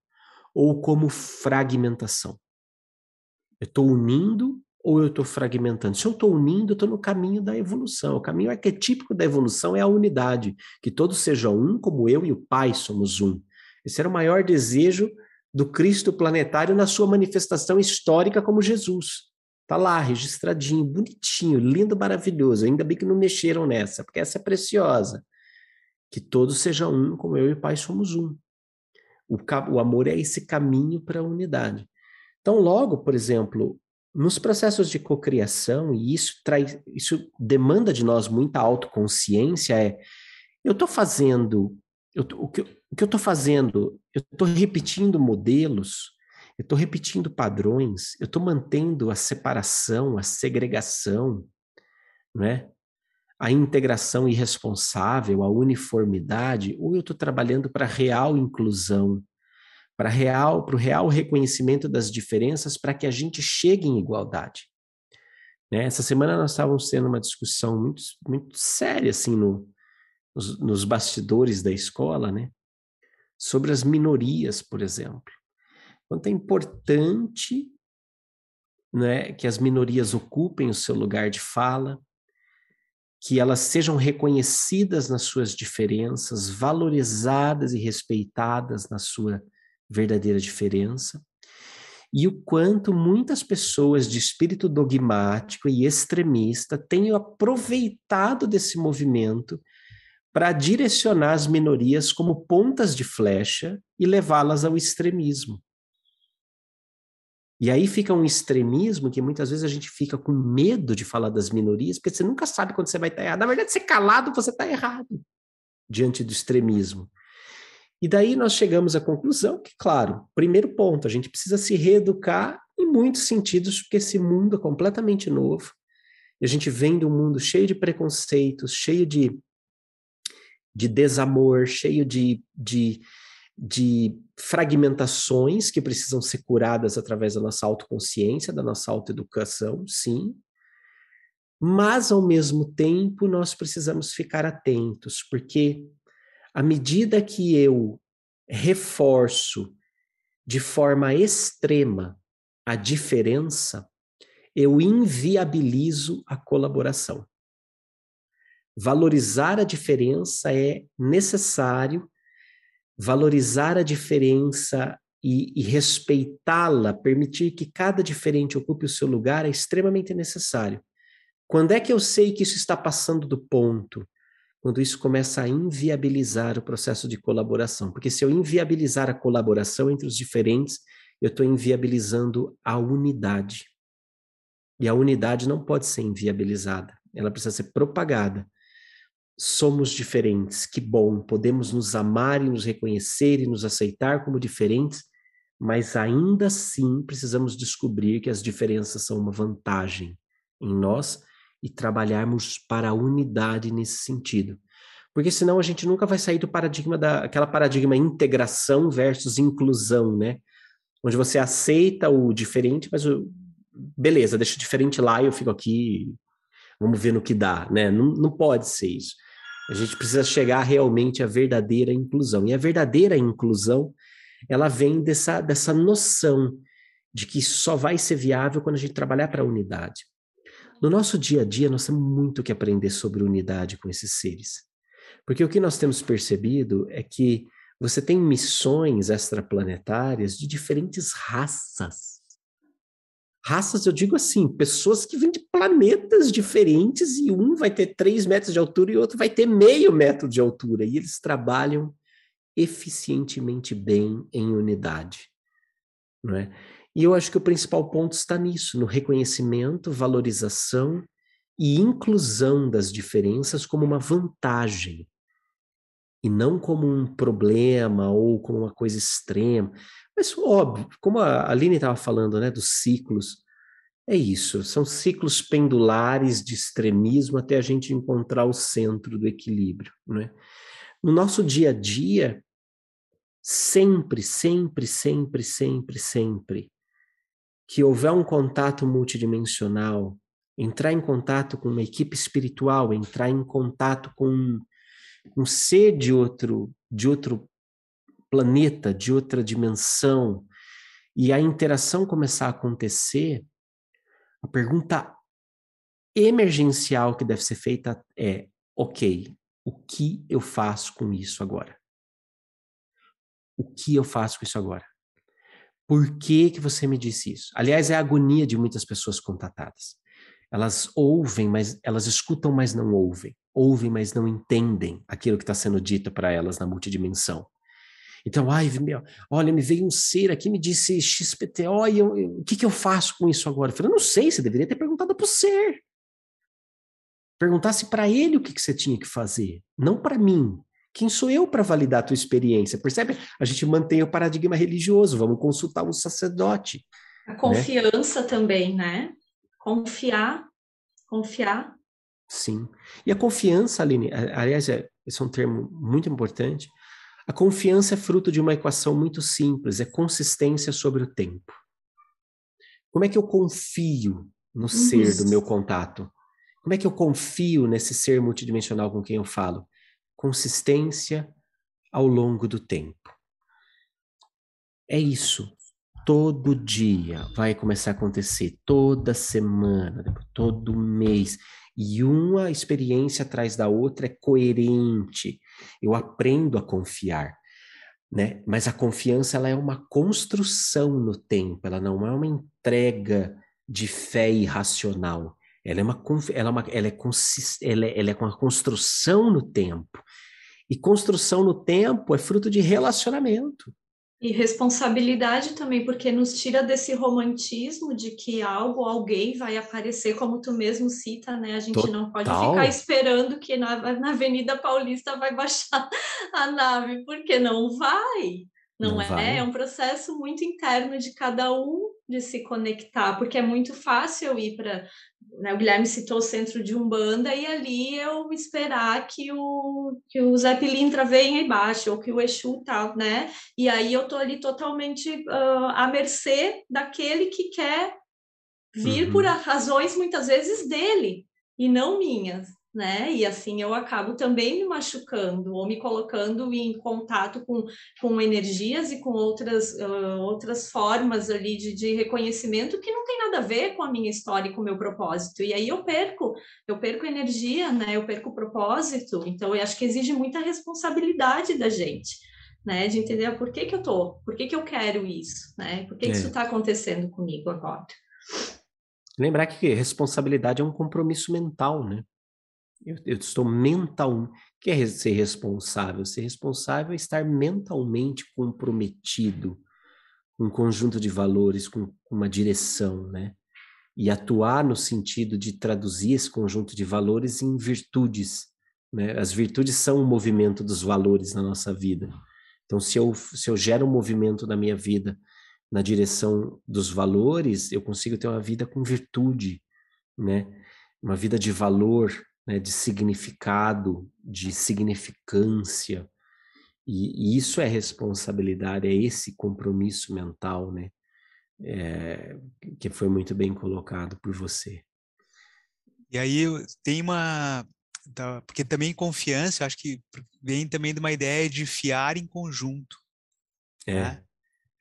ou como fragmentação. Eu estou unindo ou eu estou fragmentando? Se eu estou unindo, eu estou no caminho da evolução. O caminho arquetípico da evolução é a unidade, que todos sejam um, como eu e o Pai somos um. Esse era o maior desejo do Cristo planetário na sua manifestação histórica como Jesus. Tá lá, registradinho, bonitinho, lindo, maravilhoso. Ainda bem que não mexeram nessa, porque essa é preciosa. Que todos sejam um, como eu e o Pai somos um. O, o amor é esse caminho para a unidade. Então, logo, por exemplo, nos processos de cocriação, e isso traz, isso demanda de nós muita autoconsciência, é eu estou fazendo, eu, que, o que eu estou fazendo, eu estou repetindo modelos eu estou repetindo padrões, eu estou mantendo a separação, a segregação, né? A integração irresponsável, a uniformidade, ou eu estou trabalhando para real inclusão, para real, para o real reconhecimento das diferenças, para que a gente chegue em igualdade. Né? Essa semana nós estávamos tendo uma discussão muito, muito séria assim no, nos, nos bastidores da escola, né? sobre as minorias, por exemplo. Quanto é importante né, que as minorias ocupem o seu lugar de fala, que elas sejam reconhecidas nas suas diferenças, valorizadas e respeitadas na sua verdadeira diferença, e o quanto muitas pessoas de espírito dogmático e extremista têm aproveitado desse movimento para direcionar as minorias como pontas de flecha e levá-las ao extremismo. E aí fica um extremismo que muitas vezes a gente fica com medo de falar das minorias, porque você nunca sabe quando você vai estar errado. Na verdade, ser calado, você está errado diante do extremismo. E daí nós chegamos à conclusão que, claro, primeiro ponto, a gente precisa se reeducar em muitos sentidos, porque esse mundo é completamente novo. E a gente vem de um mundo cheio de preconceitos, cheio de de desamor, cheio de, de, de fragmentações que precisam ser curadas através da nossa autoconsciência, da nossa autoeducação, sim. Mas, ao mesmo tempo, nós precisamos ficar atentos, porque à medida que eu reforço de forma extrema a diferença, eu inviabilizo a colaboração. Valorizar a diferença é necessário, valorizar a diferença e, e respeitá-la, permitir que cada diferente ocupe o seu lugar é extremamente necessário. Quando é que eu sei que isso está passando do ponto? Quando isso começa a inviabilizar o processo de colaboração. Porque se eu inviabilizar a colaboração entre os diferentes, eu estou inviabilizando a unidade. E a unidade não pode ser inviabilizada, ela precisa ser propagada somos diferentes, que bom, podemos nos amar e nos reconhecer e nos aceitar como diferentes, mas ainda assim precisamos descobrir que as diferenças são uma vantagem em nós e trabalharmos para a unidade nesse sentido. Porque senão a gente nunca vai sair do paradigma da aquela paradigma integração versus inclusão, né? Onde você aceita o diferente, mas o, beleza, deixa o diferente lá e eu fico aqui, vamos ver no que dá, né? Não, não pode ser isso. A gente precisa chegar realmente à verdadeira inclusão. E a verdadeira inclusão, ela vem dessa, dessa noção de que só vai ser viável quando a gente trabalhar para a unidade. No nosso dia a dia, nós temos muito que aprender sobre unidade com esses seres. Porque o que nós temos percebido é que você tem missões extraplanetárias de diferentes raças. Raças, eu digo assim, pessoas que vêm de planetas diferentes e um vai ter três metros de altura e outro vai ter meio metro de altura. E eles trabalham eficientemente bem em unidade. Não é? E eu acho que o principal ponto está nisso, no reconhecimento, valorização e inclusão das diferenças como uma vantagem e não como um problema ou como uma coisa extrema. Mas, óbvio, como a Aline estava falando, né, dos ciclos, é isso, são ciclos pendulares de extremismo até a gente encontrar o centro do equilíbrio. Né? No nosso dia a dia, sempre, sempre, sempre, sempre, sempre que houver um contato multidimensional, entrar em contato com uma equipe espiritual, entrar em contato com um ser de outro, de outro planeta, de outra dimensão, e a interação começar a acontecer, a pergunta emergencial que deve ser feita é: ok, o que eu faço com isso agora? O que eu faço com isso agora? Por que, que você me disse isso? Aliás, é a agonia de muitas pessoas contatadas. Elas ouvem, mas elas escutam, mas não ouvem. Ouvem, mas não entendem aquilo que está sendo dito para elas na multidimensão. Então, ai, meu, olha, me veio um ser aqui, me disse XPTO, e eu, eu, o que, que eu faço com isso agora? Eu falei, não sei, você deveria ter perguntado para o ser. Perguntasse para ele o que, que você tinha que fazer, não para mim. Quem sou eu para validar a tua experiência? Percebe? A gente mantém o paradigma religioso, vamos consultar um sacerdote. A confiança né? também, né? Confiar, confiar Sim. E a confiança, Aline, aliás, é, esse é um termo muito importante. A confiança é fruto de uma equação muito simples, é consistência sobre o tempo. Como é que eu confio no uhum. ser do meu contato? Como é que eu confio nesse ser multidimensional com quem eu falo? Consistência ao longo do tempo. É isso. Todo dia vai começar a acontecer, toda semana, todo mês. E uma experiência atrás da outra é coerente. Eu aprendo a confiar. Né? Mas a confiança ela é uma construção no tempo, ela não é uma entrega de fé irracional. Ela é uma, ela é, uma, ela é, ela é, ela é uma construção no tempo. E construção no tempo é fruto de relacionamento. E responsabilidade também, porque nos tira desse romantismo de que algo, alguém vai aparecer, como tu mesmo cita, né? A gente Total. não pode ficar esperando que na, na Avenida Paulista vai baixar a nave, porque não vai. Não, não é? Vai. É um processo muito interno de cada um de se conectar, porque é muito fácil ir para. Né, o Guilherme citou o centro de Umbanda, e ali eu esperar que o, que o Zé Pilintra venha embaixo, ou que o Exu tal, né? E aí eu tô ali totalmente uh, à mercê daquele que quer vir uhum. por razões muitas vezes dele e não minhas né? E assim eu acabo também me machucando ou me colocando em contato com, com energias e com outras, uh, outras formas ali de, de reconhecimento que não tem nada a ver com a minha história e com o meu propósito. E aí eu perco, eu perco energia, né? Eu perco o propósito. Então eu acho que exige muita responsabilidade da gente. Né, de entender por que, que eu tô, por que, que eu quero isso, né? Por que, é. que isso está acontecendo comigo agora? Lembrar que responsabilidade é um compromisso mental, né? Eu, eu estou mental. que é ser responsável? Ser responsável é estar mentalmente comprometido com um conjunto de valores, com uma direção, né? E atuar no sentido de traduzir esse conjunto de valores em virtudes. Né? As virtudes são o movimento dos valores na nossa vida. Então, se eu, se eu gero um movimento na minha vida na direção dos valores, eu consigo ter uma vida com virtude, né? Uma vida de valor, né, de significado, de significância. E, e, isso é responsabilidade, é esse compromisso mental, né? É, que foi muito bem colocado por você. E aí tem uma. Tá, porque também confiança, acho que vem também de uma ideia de fiar em conjunto. É. Né?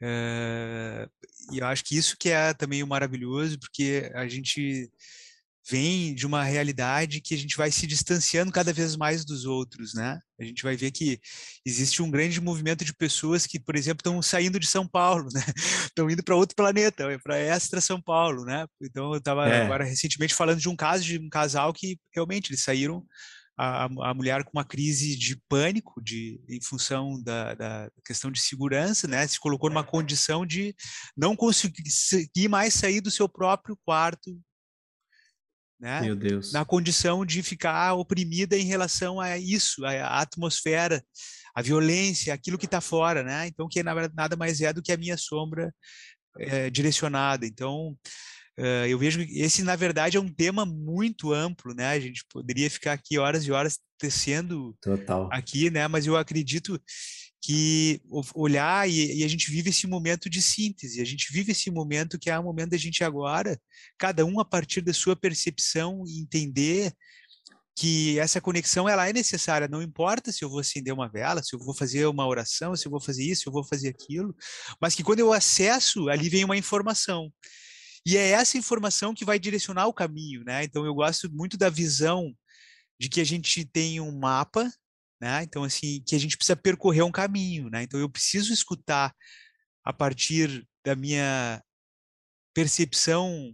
É, e eu acho que isso que é também o maravilhoso, porque a gente vem de uma realidade que a gente vai se distanciando cada vez mais dos outros, né? A gente vai ver que existe um grande movimento de pessoas que, por exemplo, estão saindo de São Paulo, né? Estão indo para outro planeta, para extra São Paulo, né? Então eu estava é. agora recentemente falando de um caso de um casal que realmente eles saíram a, a, mulher com uma crise de pânico de, em função da, da, questão de segurança, né? Se colocou numa condição de não conseguir mais sair do seu próprio quarto né? Meu Deus. Na condição de ficar oprimida em relação a isso, a, atmosfera, a violência, aquilo que está fora, né? Então, que nada mais é do que a minha sombra é, direcionada. Então, uh, eu vejo que esse, na verdade, é um tema muito amplo, né? A gente poderia ficar aqui horas e horas tecendo Total. aqui, né? Mas eu acredito que olhar e, e, a gente vive esse momento de síntese, a gente vive esse momento que é o momento da gente agora, cada um a partir da sua percepção entender que essa conexão ela é necessária, não importa se eu vou acender uma vela, se eu vou fazer uma oração, se eu vou fazer isso, se eu vou fazer aquilo, mas que quando eu acesso, ali vem uma informação. E é essa informação que vai direcionar o caminho, né? Então eu gosto muito da visão de que a gente tem um mapa né? Então, assim, que a gente precisa percorrer um caminho, né? Então, eu preciso escutar a partir da minha percepção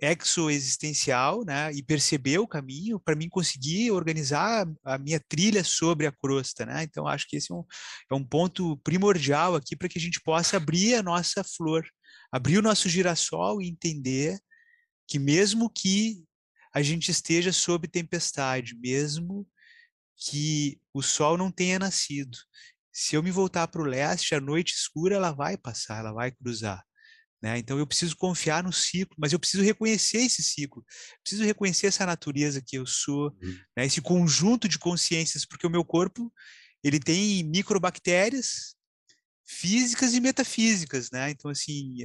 exoexistencial, né, e perceber o caminho para mim conseguir organizar a minha trilha sobre a crosta, né? Então acho que esse é um, é um ponto primordial aqui para que a gente possa abrir a nossa flor, abrir o nosso girassol e entender que mesmo que a gente esteja sob tempestade, mesmo que o sol não tenha nascido. Se eu me voltar para o leste, a noite escura ela vai passar, ela vai cruzar. Né? Então eu preciso confiar no ciclo, mas eu preciso reconhecer esse ciclo, preciso reconhecer essa natureza que eu sou, uhum. né? esse conjunto de consciências, porque o meu corpo ele tem microbactérias físicas e metafísicas, né? Então assim,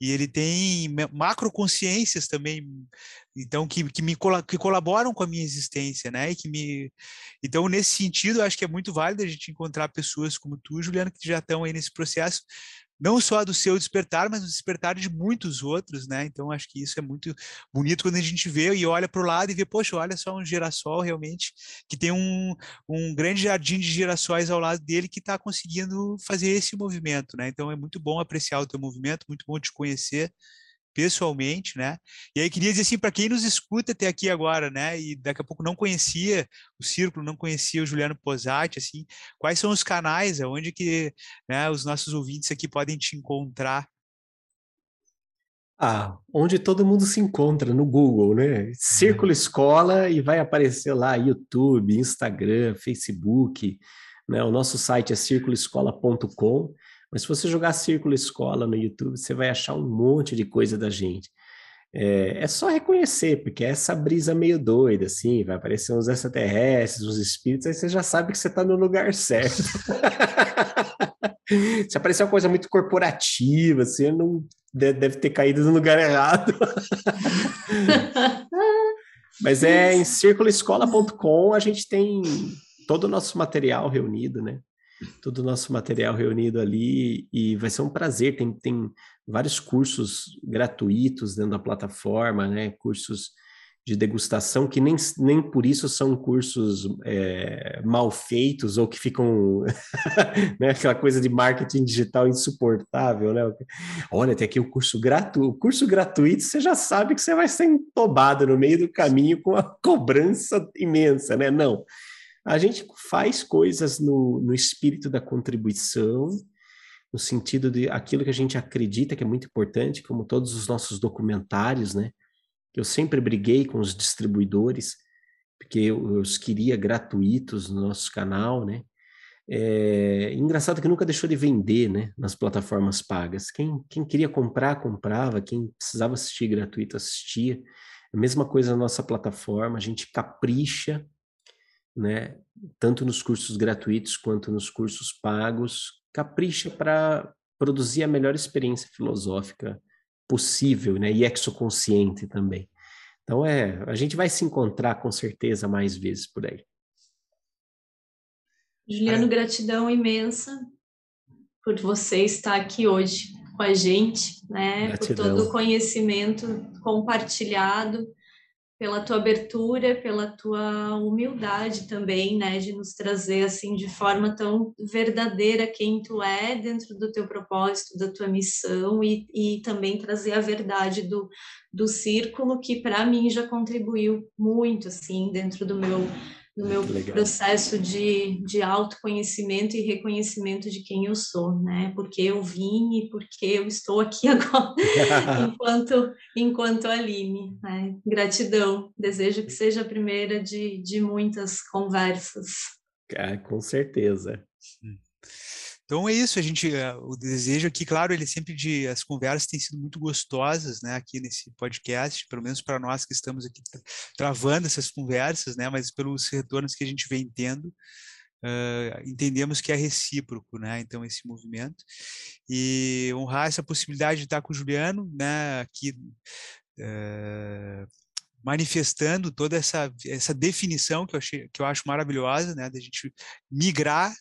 e ele tem macroconsciências também, então que, que me que colaboram com a minha existência, né? E que me então nesse sentido, eu acho que é muito válido a gente encontrar pessoas como tu, Juliana, que já estão aí nesse processo não só do seu despertar, mas do despertar de muitos outros, né? Então acho que isso é muito bonito quando a gente vê e olha para o lado e vê, poxa, olha só um girassol realmente que tem um, um grande jardim de girassóis ao lado dele que está conseguindo fazer esse movimento, né? Então é muito bom apreciar o teu movimento, muito bom te conhecer pessoalmente, né? E aí queria dizer assim para quem nos escuta até aqui agora, né? E daqui a pouco não conhecia o círculo, não conhecia o Juliano Posati, assim, quais são os canais, aonde que né, os nossos ouvintes aqui podem te encontrar? Ah, onde todo mundo se encontra no Google, né? Círculo uhum. Escola e vai aparecer lá YouTube, Instagram, Facebook, né? O nosso site é circuloescola.com mas se você jogar Círculo Escola no YouTube, você vai achar um monte de coisa da gente. É, é, só reconhecer, porque é essa brisa meio doida, assim, vai aparecer uns extraterrestres, uns espíritos, aí você já sabe que você está no lugar certo. Se aparecer uma coisa muito corporativa, você assim, não deve ter caído no lugar errado. Mas é em circuloescola.com a gente tem todo o nosso material reunido, né? Todo o nosso material reunido ali e vai ser um prazer. Tem, tem vários cursos gratuitos dentro da plataforma, né? Cursos de degustação que nem, nem por isso são cursos é, mal feitos ou que ficam né, aquela coisa de marketing digital insuportável, né? Olha, tem aqui o curso gratuito, o curso gratuito você já sabe que você vai ser entobado no meio do caminho com a cobrança imensa, né? Não, a gente faz coisas no, no espírito da contribuição, no sentido de aquilo que a gente acredita que é muito importante, como todos os nossos documentários, né? Eu sempre briguei com os distribuidores, porque eu, eu os queria gratuitos no nosso canal, né? É, engraçado que nunca deixou de vender, né? Nas plataformas pagas. Quem, quem queria comprar, comprava. Quem precisava assistir gratuito, assistia. A mesma coisa na nossa plataforma, a gente capricha né, tanto nos cursos gratuitos quanto nos cursos pagos, capricha para produzir a melhor experiência filosófica possível, né, e exoconsciente também. Então é, a gente vai se encontrar com certeza mais vezes por aí. Juliano, gratidão imensa por você estar aqui hoje com a gente, né, gratidão. por todo o conhecimento compartilhado pela tua abertura, pela tua humildade também, né, de nos trazer assim de forma tão verdadeira quem tu é dentro do teu propósito, da tua missão e, e também trazer a verdade do, do círculo que para mim já contribuiu muito assim dentro do meu no meu processo de, de autoconhecimento e reconhecimento de quem eu sou, né? Porque eu vim e porque eu estou aqui agora, enquanto, enquanto Aline. Né? Gratidão. Desejo que seja a primeira de, de muitas conversas. Ah, com certeza. Hum. Então é isso, a gente, eh, o desejo aqui, claro, ele sempre de, as conversas têm sido muito gostosas, né, aqui nesse podcast, pelo menos para nós que estamos aqui travando essas conversas, né, mas pelos retornos que a gente vem tendo, uh, entendemos que é recíproco, né, então esse movimento, e honrar essa possibilidade de estar com o Juliano, né, aqui, uh, manifestando toda essa, essa definição que eu, achei, que eu acho maravilhosa, né, da gente migrar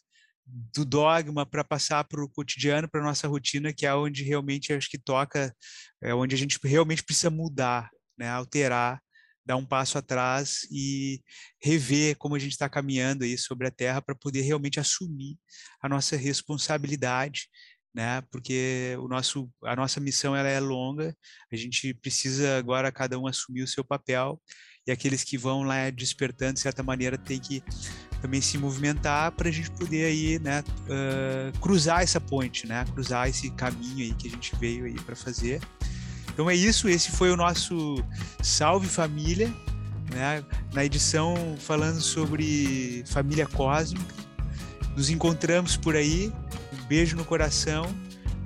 do dogma para passar para o cotidiano, para nossa rotina, que é onde realmente acho que toca, é onde a gente realmente precisa mudar, né, alterar, dar um passo atrás e rever como a gente está caminhando aí sobre a Terra para poder realmente assumir a nossa responsabilidade, né? Porque o nosso, a nossa missão ela é longa, a gente precisa agora cada um assumir o seu papel e aqueles que vão lá despertando de certa maneira tem que também se movimentar para a gente poder aí, né, uh, cruzar essa ponte, né, cruzar esse caminho aí que a gente veio aí para fazer. Então é isso, esse foi o nosso Salve Família, né, na edição falando sobre família cósmica. Nos encontramos por aí, um beijo no coração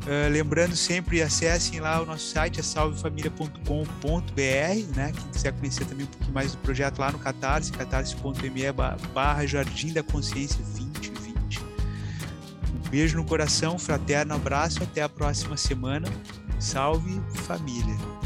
Uh, lembrando sempre, acessem lá o nosso site, é salvefamilia.com.br, né? Quem quiser conhecer também um pouquinho mais do projeto lá no Catarse, catarse.me barra Jardim da Consciência 2020. Um beijo no coração, fraterno abraço, até a próxima semana. Salve família!